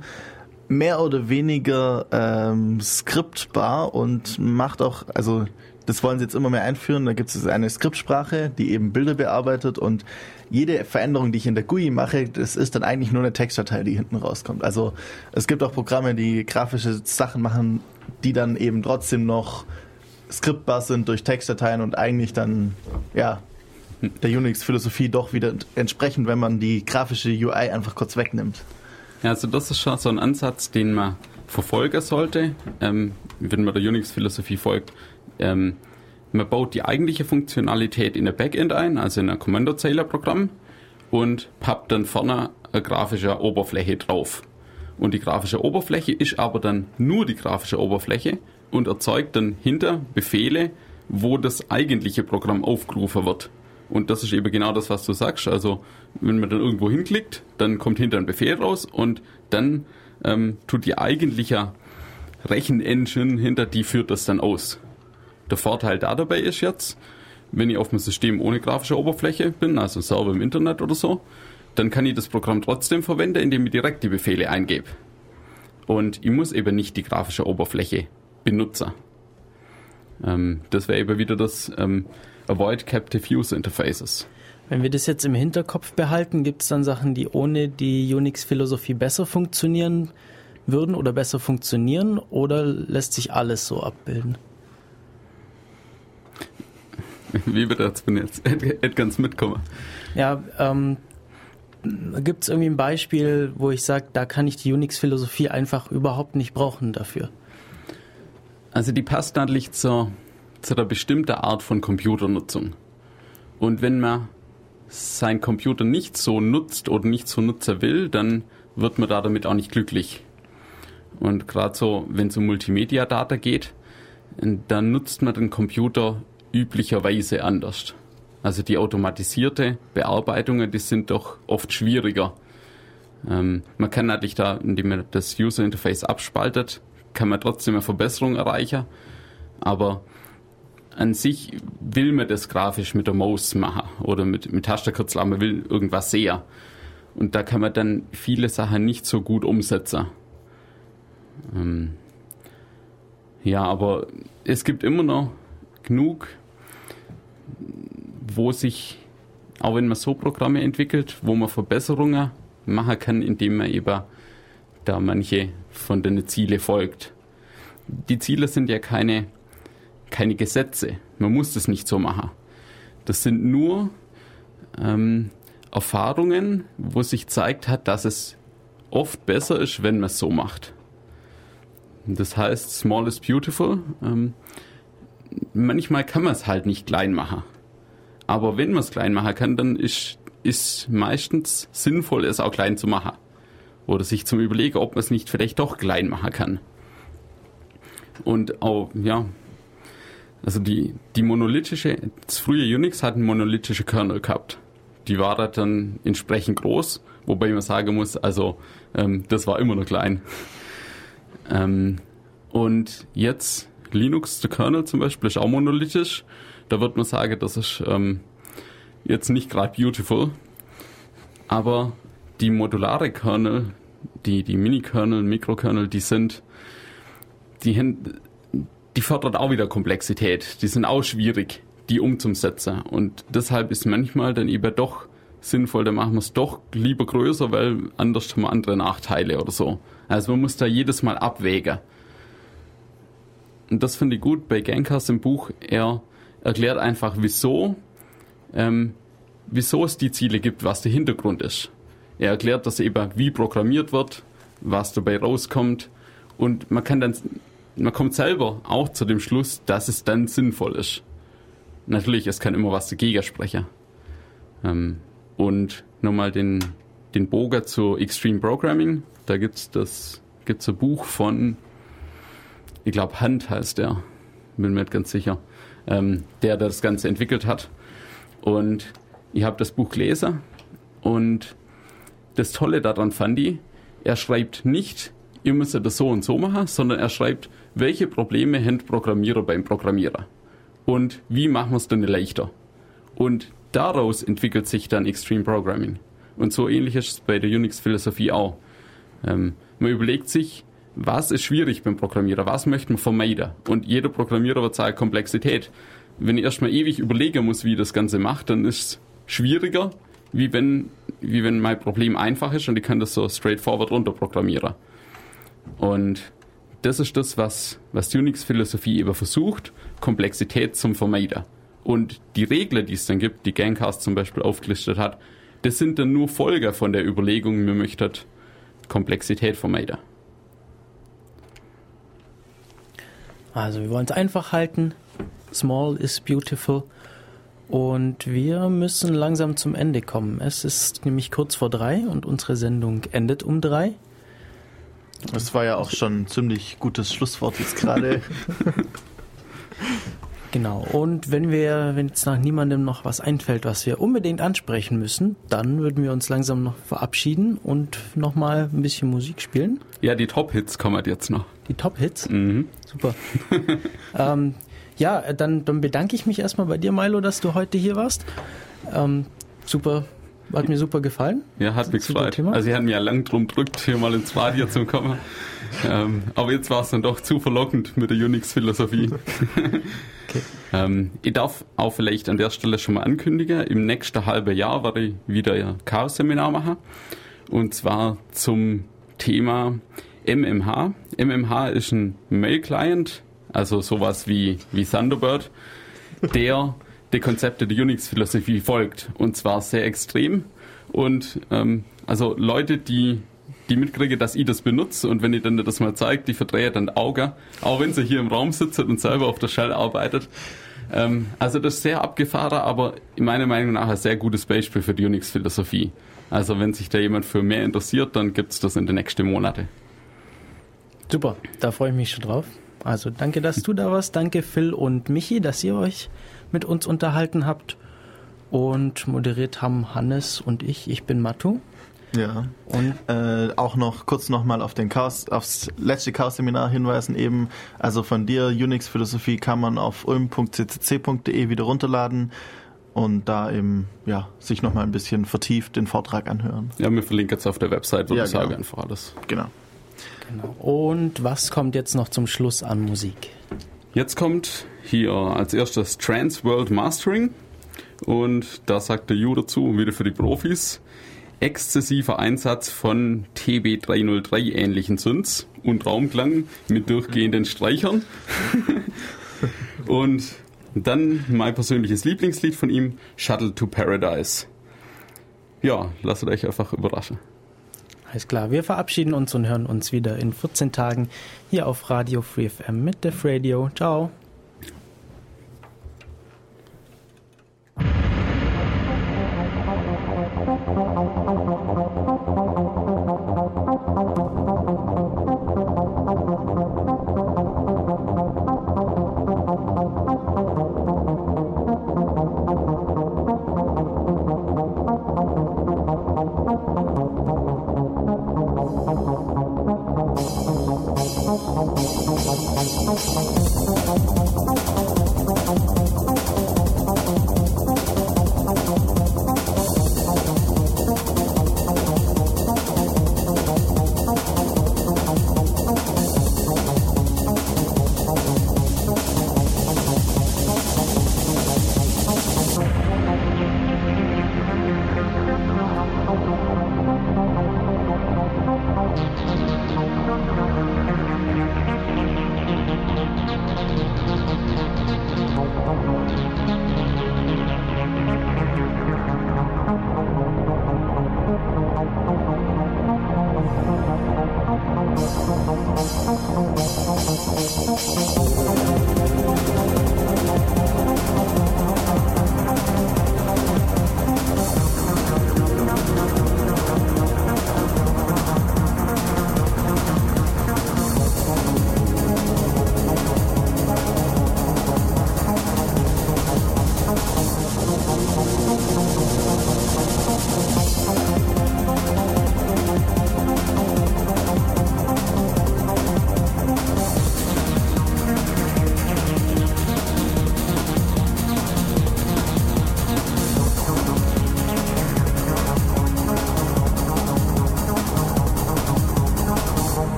mehr oder weniger ähm, skriptbar und macht auch, also das wollen sie jetzt immer mehr einführen. Da gibt es eine Skriptsprache, die eben Bilder bearbeitet und jede Veränderung, die ich in der GUI mache, das ist dann eigentlich nur eine Textdatei, die hinten rauskommt. Also es gibt auch Programme, die grafische Sachen machen, die dann eben trotzdem noch skriptbar sind durch Textdateien und eigentlich dann, ja, der Unix-Philosophie doch wieder entsprechen, wenn man die grafische UI einfach kurz wegnimmt. Ja, also das ist schon so ein Ansatz, den man verfolgen sollte, ähm, wenn man der Unix-Philosophie folgt. Ähm, man baut die eigentliche Funktionalität in der Backend ein, also in ein Kommandozeilerprogramm und pappt dann vorne eine grafische Oberfläche drauf. Und die grafische Oberfläche ist aber dann nur die grafische Oberfläche und erzeugt dann hinter Befehle, wo das eigentliche Programm aufgerufen wird. Und das ist eben genau das, was du sagst. Also wenn man dann irgendwo hinklickt, dann kommt hinter ein Befehl raus und dann ähm, tut die eigentliche Rechenengine hinter die führt das dann aus. Der Vorteil da dabei ist jetzt, wenn ich auf einem System ohne grafische Oberfläche bin, also Server im Internet oder so, dann kann ich das Programm trotzdem verwenden, indem ich direkt die Befehle eingebe. Und ich muss eben nicht die grafische Oberfläche benutzen. Ähm, das wäre eben wieder das ähm, Avoid Captive User Interfaces. Wenn wir das jetzt im Hinterkopf behalten, gibt es dann Sachen, die ohne die Unix-Philosophie besser funktionieren würden oder besser funktionieren oder lässt sich alles so abbilden? Wie wird das, wenn jetzt Ed ganz mitkommen? Ja, ähm, gibt es irgendwie ein Beispiel, wo ich sage, da kann ich die Unix-Philosophie einfach überhaupt nicht brauchen dafür? Also die passt natürlich zur, zu einer bestimmten Art von Computernutzung. Und wenn man seinen Computer nicht so nutzt oder nicht so nutzen will, dann wird man da damit auch nicht glücklich. Und gerade so, wenn es um Multimedia-Data geht, dann nutzt man den Computer üblicherweise anders. Also die automatisierte Bearbeitungen, die sind doch oft schwieriger. Ähm, man kann natürlich da, indem man das User Interface abspaltet, kann man trotzdem eine Verbesserung erreichen. Aber an sich will man das grafisch mit der Maus machen oder mit, mit Tastenkürzel, man will irgendwas sehen. Und da kann man dann viele Sachen nicht so gut umsetzen. Ähm, ja, aber es gibt immer noch genug wo sich, auch wenn man so Programme entwickelt, wo man Verbesserungen machen kann, indem man eben da manche von den Ziele folgt. Die Ziele sind ja keine, keine Gesetze. Man muss das nicht so machen. Das sind nur ähm, Erfahrungen, wo sich zeigt hat, dass es oft besser ist, wenn man es so macht. Das heißt, small is beautiful. Ähm, manchmal kann man es halt nicht klein machen. Aber wenn man es klein machen kann, dann ist, ist meistens sinnvoll, es auch klein zu machen. Oder sich zum Überlegen, ob man es nicht vielleicht doch klein machen kann. Und auch, ja, also die, die monolithische, das frühe Unix hat einen monolithische Kernel gehabt. Die war dann entsprechend groß, wobei man sagen muss, also ähm, das war immer noch klein. Ähm, und jetzt Linux, der Kernel zum Beispiel, ist auch monolithisch. Da wird man sagen, das ist ähm, jetzt nicht gerade beautiful. Aber die modulare Kernel, die, die Mini-Kernel, Mikrokernel, die sind, die, die fördern auch wieder Komplexität. Die sind auch schwierig, die umzusetzen. Und deshalb ist manchmal dann eben doch sinnvoll, dann machen wir es doch lieber größer, weil anders haben wir andere Nachteile oder so. Also man muss da jedes Mal abwägen. Und das finde ich gut bei Gamecast im Buch. Er erklärt einfach, wieso, ähm, wieso es die Ziele gibt, was der Hintergrund ist. Er erklärt das eben, wie programmiert wird, was dabei rauskommt. Und man kann dann, man kommt selber auch zu dem Schluss, dass es dann sinnvoll ist. Natürlich, es kann immer was dagegen sprechen. Ähm, und nochmal den, den Bogen zu Extreme Programming. Da gibt's das, gibt's ein Buch von, ich glaube, Hunt heißt der, bin mir nicht ganz sicher, ähm, der das Ganze entwickelt hat. Und ich habe das Buch gelesen und das Tolle daran fand ich, er schreibt nicht, ihr müsst das so und so machen, sondern er schreibt, welche Probleme haben Programmierer beim Programmierer und wie machen wir es denn leichter. Und daraus entwickelt sich dann Extreme Programming. Und so ähnlich ist es bei der Unix-Philosophie auch. Ähm, man überlegt sich, was ist schwierig beim Programmierer, was möchte man vermeiden. Und jeder Programmierer wird sagen, Komplexität. Wenn ich erstmal ewig überlegen muss, wie ich das Ganze macht, dann ist es schwieriger, wie wenn, wie wenn mein Problem einfach ist und ich kann das so straightforward runterprogrammieren. Und das ist das, was, was Unix-Philosophie eben versucht, Komplexität zum Vermeiden. Und die Regeln, die es dann gibt, die Gangcast zum Beispiel aufgelistet hat, das sind dann nur Folger von der Überlegung, wir möchten Komplexität vermeiden. Also wir wollen es einfach halten. Small is beautiful. Und wir müssen langsam zum Ende kommen. Es ist nämlich kurz vor drei und unsere Sendung endet um drei. Das war ja auch schon ein ziemlich gutes Schlusswort jetzt gerade. Genau. Und wenn wir, wenn jetzt nach niemandem noch was einfällt, was wir unbedingt ansprechen müssen, dann würden wir uns langsam noch verabschieden und nochmal ein bisschen Musik spielen. Ja, die Top-Hits kommen jetzt noch. Die Top-Hits? Mhm. Super. ähm, ja, dann, dann bedanke ich mich erstmal bei dir, Milo, dass du heute hier warst. Ähm, super, hat mir super gefallen. Ja, hat mich Super gefreut. Also, ich hatte mir ja lang drum gedrückt, hier mal ins Radio zu kommen. ähm, aber jetzt war es dann doch zu verlockend mit der Unix-Philosophie. ähm, ich darf auch vielleicht an der Stelle schon mal ankündigen, im nächsten halben Jahr werde ich wieder ein Chaos-Seminar machen. Und zwar zum Thema MMH. MMH ist ein Mail-Client, also sowas wie, wie Thunderbird, der die Konzepte der Unix-Philosophie folgt. Und zwar sehr extrem. Und ähm, also Leute, die, die mitkriegen, dass ich das benutze und wenn ich dann das mal zeige, die verdrehen dann die Augen, auch wenn sie hier im Raum sitzt und selber auf der Shell arbeitet. Ähm, also das ist sehr abgefahren, aber in meiner Meinung nach ein sehr gutes Beispiel für die Unix-Philosophie. Also wenn sich da jemand für mehr interessiert, dann gibt's das in den nächsten Monaten. Super, da freue ich mich schon drauf. Also danke, dass du da warst. Danke Phil und Michi, dass ihr euch mit uns unterhalten habt. Und moderiert haben Hannes und ich. Ich bin Matu. Ja. Und Äh, auch noch kurz nochmal auf den Chaos, aufs letzte Chaos-Seminar hinweisen eben. Also von dir, Unix-Philosophie kann man auf ulm.ccc.de wieder runterladen und da eben, ja, sich nochmal ein bisschen vertieft den Vortrag anhören. Ja, wir verlinken jetzt auf der Website, würde Ja, ich sagen, genau. einfach alles. Genau. genau. Und was kommt jetzt noch zum Schluss an Musik? Jetzt kommt hier als erstes Trans World Mastering Und da sagt der Ju dazu, wieder für die Profis, exzessiver Einsatz von TB303 ähnlichen Synths und Raumklang mit durchgehenden Streichern. und dann mein persönliches Lieblingslied von ihm, Shuttle to Paradise. Ja, lasst euch einfach überraschen. Alles klar, wir verabschieden uns und hören uns wieder in 14 Tagen hier auf Radio Free FM mit Def Radio. Ciao. はいはいはい。